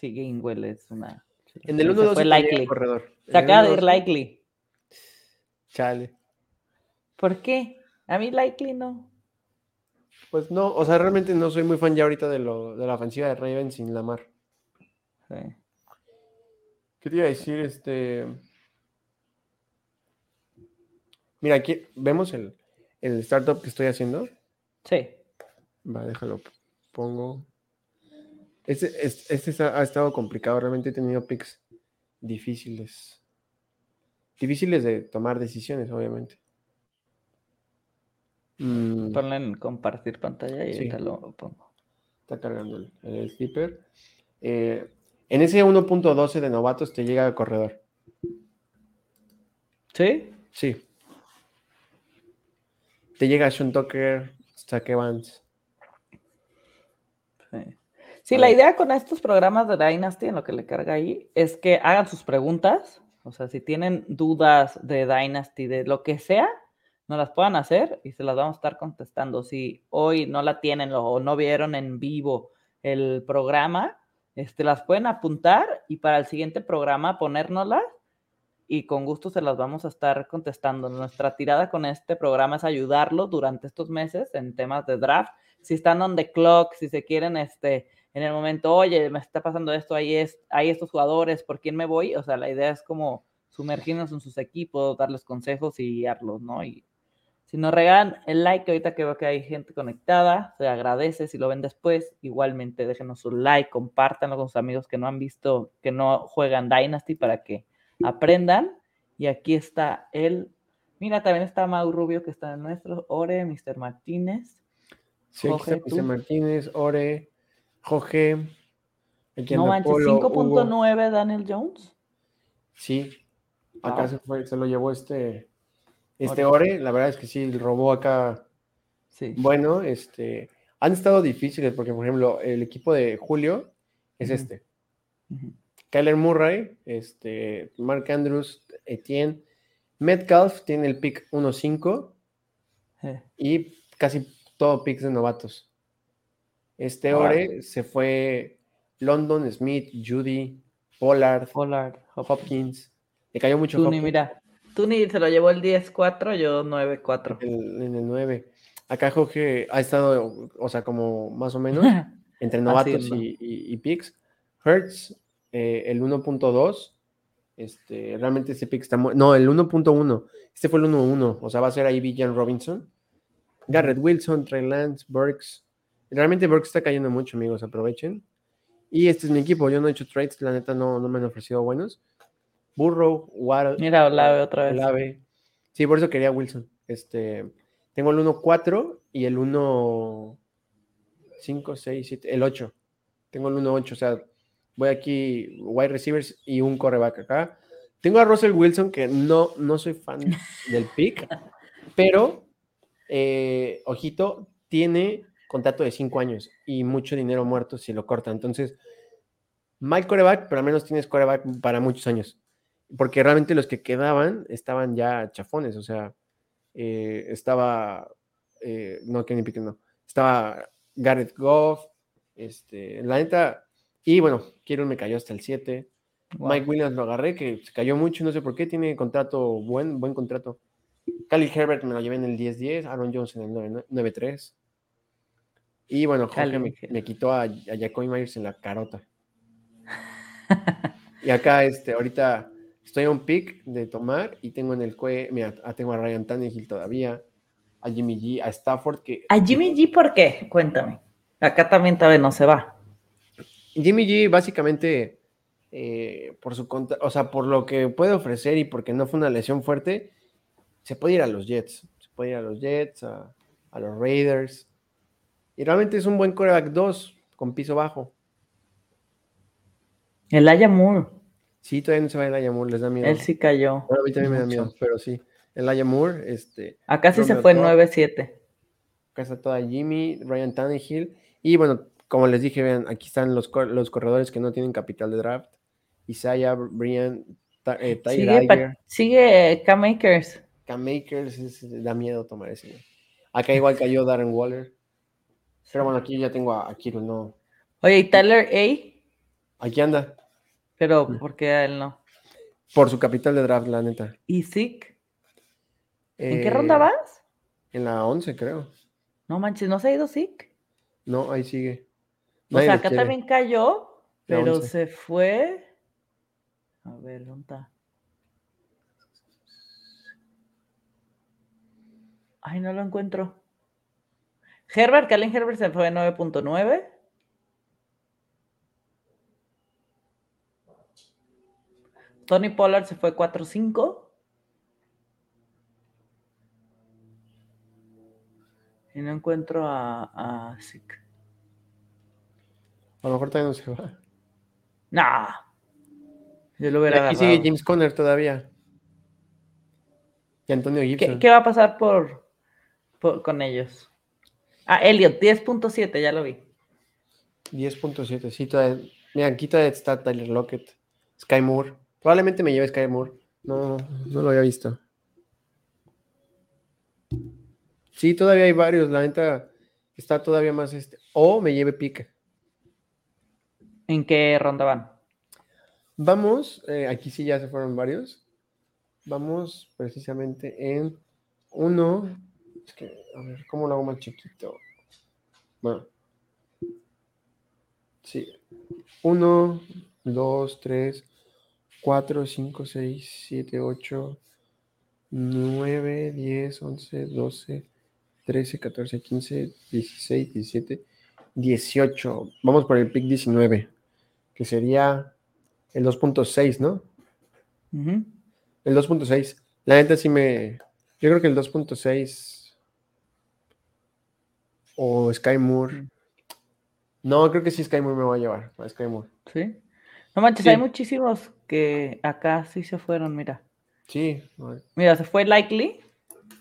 Sí, Gainwell es una. en el se 1-2 fue likely. corredor. Se acaba de ir 1-2, likely. Chale. ¿Por qué? A mí likely no. Pues no, o sea, realmente no soy muy fan ya ahorita de, lo, de la ofensiva de Ravens sin Lamar. Sí. ¿Qué te iba a decir? Este. Mira, aquí vemos el, el startup que estoy haciendo. Sí. Va, déjalo. Pongo. Este, este ha estado complicado. Realmente he tenido picks difíciles. Difíciles de tomar decisiones, obviamente. Mm, Ponle en compartir pantalla y Sí. ahorita lo pongo. está cargando el, el slipper. Eh, en ese 1.12 de novatos te llega corredor. ¿Sí? Sí. Te llega Sean Tucker, Zach Evans. Sí. Sí, la idea con estos programas de Dynasty, en lo que le carga ahí, es que hagan sus preguntas. O sea, si tienen dudas de Dynasty, de lo que sea, nos las puedan hacer y se las vamos a estar contestando. Si hoy no la tienen o no vieron en vivo el programa, este, las pueden apuntar y para el siguiente programa ponérnoslas y con gusto se las vamos a estar contestando. Nuestra tirada con este programa es ayudarlo durante estos meses en temas de draft. Si están on the clock, si se quieren, este, en el momento, oye, me está pasando esto, ahí es, hay estos jugadores, ¿por quién me voy? O sea, la idea es como sumergirnos en sus equipos, darles consejos y guiarlos, ¿no? Y si nos regalan el like, ahorita que veo que hay gente conectada, se agradece. Si lo ven después, igualmente déjenos su like, compártanlo con sus amigos que no han visto, que no juegan Dynasty para que aprendan. Y aquí está el. Mira, también está Mau Rubio, que está en nuestro. Ore, Mr. Martínez. Sí, Jorge, tú. Martínez, Ore, Jorge. No manches, Polo, Hugo. 5.9 Daniel Jones. Sí, acá Wow. se, fue, se lo llevó este, este Ore. Ore. La verdad es que sí, robó acá. Sí. Bueno, este, han estado difíciles porque, por ejemplo, el equipo de Julio es este. Ujú. Kyler Murray, este, Mark Andrews, Etienne. Metcalf tiene el pick 1-5 Eh, y casi todo picks de novatos. Este Wow. Ore se fue London, Smith, Judy, Pollard, Pollard, Hop- Hopkins. Le cayó mucho Tuni, mira. Tuni se lo llevó el 10-4, yo 9-4. en, en el 9. Acá Jorge ha estado, o sea, como más o menos, entre novatos y, y, y picks. Hertz, eh, el 1.2. Este, realmente ese pick está muy. No, el 1.1. Este fue el 1.1. O sea, va a ser ahí Villan Robinson. Garrett Wilson, Trey Lance, Burks. Realmente Burks está cayendo mucho, amigos. Aprovechen. Y este es mi equipo. Yo no he hecho trades. La neta no, no me han ofrecido buenos. Burrow, Waddle. Mira, Olave otra vez. Olave. Sí, por eso quería Wilson. Este, tengo el 1.4 y el 1. 5, 6, 7, el 8. Tengo el 1.8, o sea, voy aquí, wide receivers y un coreback acá. Tengo a Russell Wilson, que no, no soy fan del pick, pero, eh, ojito, tiene contrato de 5 años y mucho dinero muerto si lo corta. Entonces, mal coreback, pero al menos tienes coreback para muchos años. Porque realmente los que quedaban estaban ya chafones, o sea, eh, estaba, eh, no, Kenny Pickett no, estaba Garrett Goff, este, la neta, y bueno, Kieran me cayó hasta el 7, Wow. Mike Williams lo agarré, que se cayó mucho, no sé por qué, tiene contrato, buen, buen contrato. Khalil Herbert me lo llevé en el 10-10, Aaron Jones en el 9-3. Y bueno, Jorge me, me, quitó a, a Jacoby Myers en la carota. y acá, este, ahorita estoy a un pick de tomar y tengo en el cue, mira, ah, tengo a Ryan Tannehill todavía, a Jimmy G, a Stafford que... ¿A Jimmy G por qué? Cuéntame. Acá también todavía no se va. Jimmy G básicamente eh, por su contra, o sea, por lo que puede ofrecer y porque no fue una lesión fuerte, se puede ir a los Jets, se puede ir a los Jets, a, los Raiders. Y realmente es un buen coreback 2 con piso bajo. El Aya Moore. Sí, todavía no se va el Aya Moore, les da miedo. Él sí cayó. a mí también me da miedo, pero sí. El Aya Moore, este. Acá sí se fue 9-7. Acá está toda Jimmy, Ryan Tannehill. Y bueno, como les dije, vean, aquí están los, los corredores que no tienen capital de draft. Isaiah, Brian, eh, Sigue, sigue K-Makers. K-Makers da miedo tomar ese. Acá igual cayó Darren Waller. Pero bueno, aquí ya tengo a, Kiro, no. Oye, ¿y Tyler A? Aquí anda. Pero, ¿por qué a él no? Por su capital de draft, la neta. ¿Y Zeke? ¿En qué ronda eh, vas? En la 11, creo. No manches, ¿no se ha ido Zeke? No, ahí sigue. o sea, acá también cayó, pero se fue. A ver, ¿dónde está? Ay, no lo encuentro. Herbert, Kalen Herbert se fue 9.9. Tony Pollard se fue 4.5. Y no encuentro a, a A lo mejor todavía no se va. Nah. Yo lo hubiera Aquí sigue James Conner todavía. Y Antonio Gibson. ¿Qué, va a pasar por, con ellos? Ah, Elliot, 10.7, ya lo vi. 10.7, sí, todavía. Mira, todavía está Tyler Lockett, Sky Moore. Probablemente me lleve Sky Moore. No, no lo había visto. Sí, todavía hay varios. La venta está todavía más este. O me lleve pique. ¿En qué ronda van? Vamos, eh, aquí sí ya se fueron varios. Vamos precisamente en uno. Es que, a ver, ¿cómo lo hago más chiquito? Bueno. Sí. Uno, dos, tres, cuatro, cinco, seis, siete, ocho, nueve, diez, once, doce, trece, catorce, quince, dieciséis, diecisiete, dieciocho. Vamos por el pick 19, que sería el 2.6, ¿no? El 2.6. La neta sí me. Yo creo que el 2.6 o Sky Moore. No, creo que sí Sky Moore me va a llevar. A Sky Moore. Sí. No manches, hay muchísimos que acá sí se fueron, mira. Sí. Mira, se fue Likely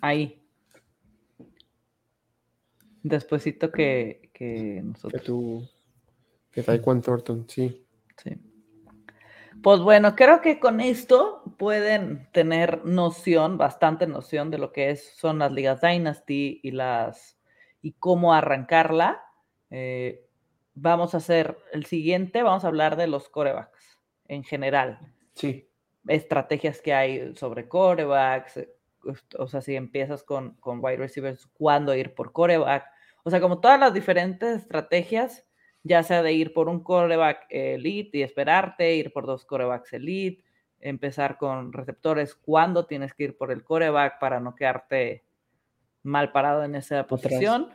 ahí. Despuésito que, que nosotros. Que tú. Que Taekwondo Thornton, sí. Sí. Pues bueno, creo que con esto pueden tener noción, bastante noción de lo que es, son las ligas Dynasty y las y cómo arrancarla. Eh, vamos a hacer el siguiente, vamos a hablar de los corebacks en general. Sí. Estrategias que hay sobre corebacks, eh, o sea, si empiezas con, con wide receivers, cuándo ir por coreback. O sea, como todas las diferentes estrategias ya sea de ir por un coreback elite y esperarte, ir por dos corebacks elite, empezar con receptores, cuando tienes que ir por el coreback para no quedarte mal parado en esa posición.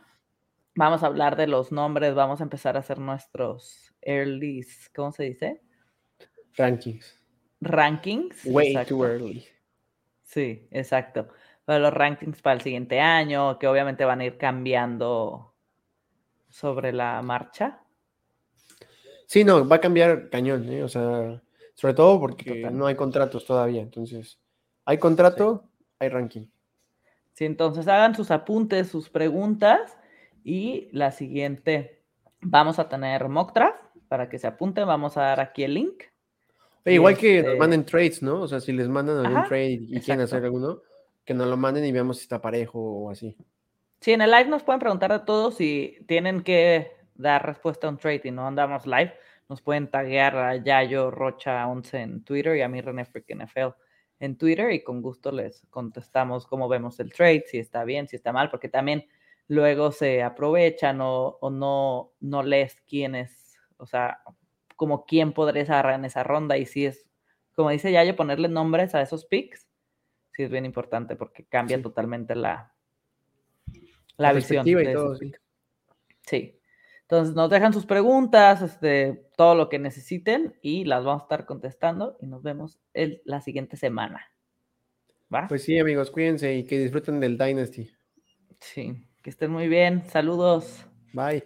Vamos a hablar de los nombres, vamos a empezar a hacer nuestros early, ¿cómo se dice? Rankings. Rankings. Way too early. Sí, exacto. Para los rankings para el siguiente año, que obviamente van a ir cambiando sobre la marcha. Sí, no, va a cambiar cañón, ¿eh? O sea, sobre todo porque no hay contratos todavía. Entonces, hay contrato, hay ranking. Sí, entonces hagan sus apuntes, sus preguntas y la siguiente, vamos a tener mock draft para que se apunten, vamos a dar aquí el link. igual que nos este manden trades, ¿no? O sea, si les mandan algún trade y quieren hacer alguno, que nos lo manden y veamos si está parejo o así. Sí, en el live nos pueden preguntar a todos si tienen que dar respuesta a un trade y no andamos live, nos pueden taguear a Yayo Rocha 11 en Twitter y a mí René Freak NFL en Twitter y con gusto les contestamos cómo vemos el trade, si está bien, si está mal, porque también luego se aprovechan o, no, no lees quién es, o sea, como quién podría estar en esa ronda y si es, como dice Yayo, ponerle nombres a esos picks, sí es bien importante porque cambia totalmente la, la, visión. De todo, sí. Entonces nos dejan sus preguntas, este, todo lo que necesiten y las vamos a estar contestando y nos vemos el, la siguiente semana. ¿Va? Pues sí, amigos, cuídense y que disfruten del Dynasty. Sí, que estén muy bien. Saludos. Bye.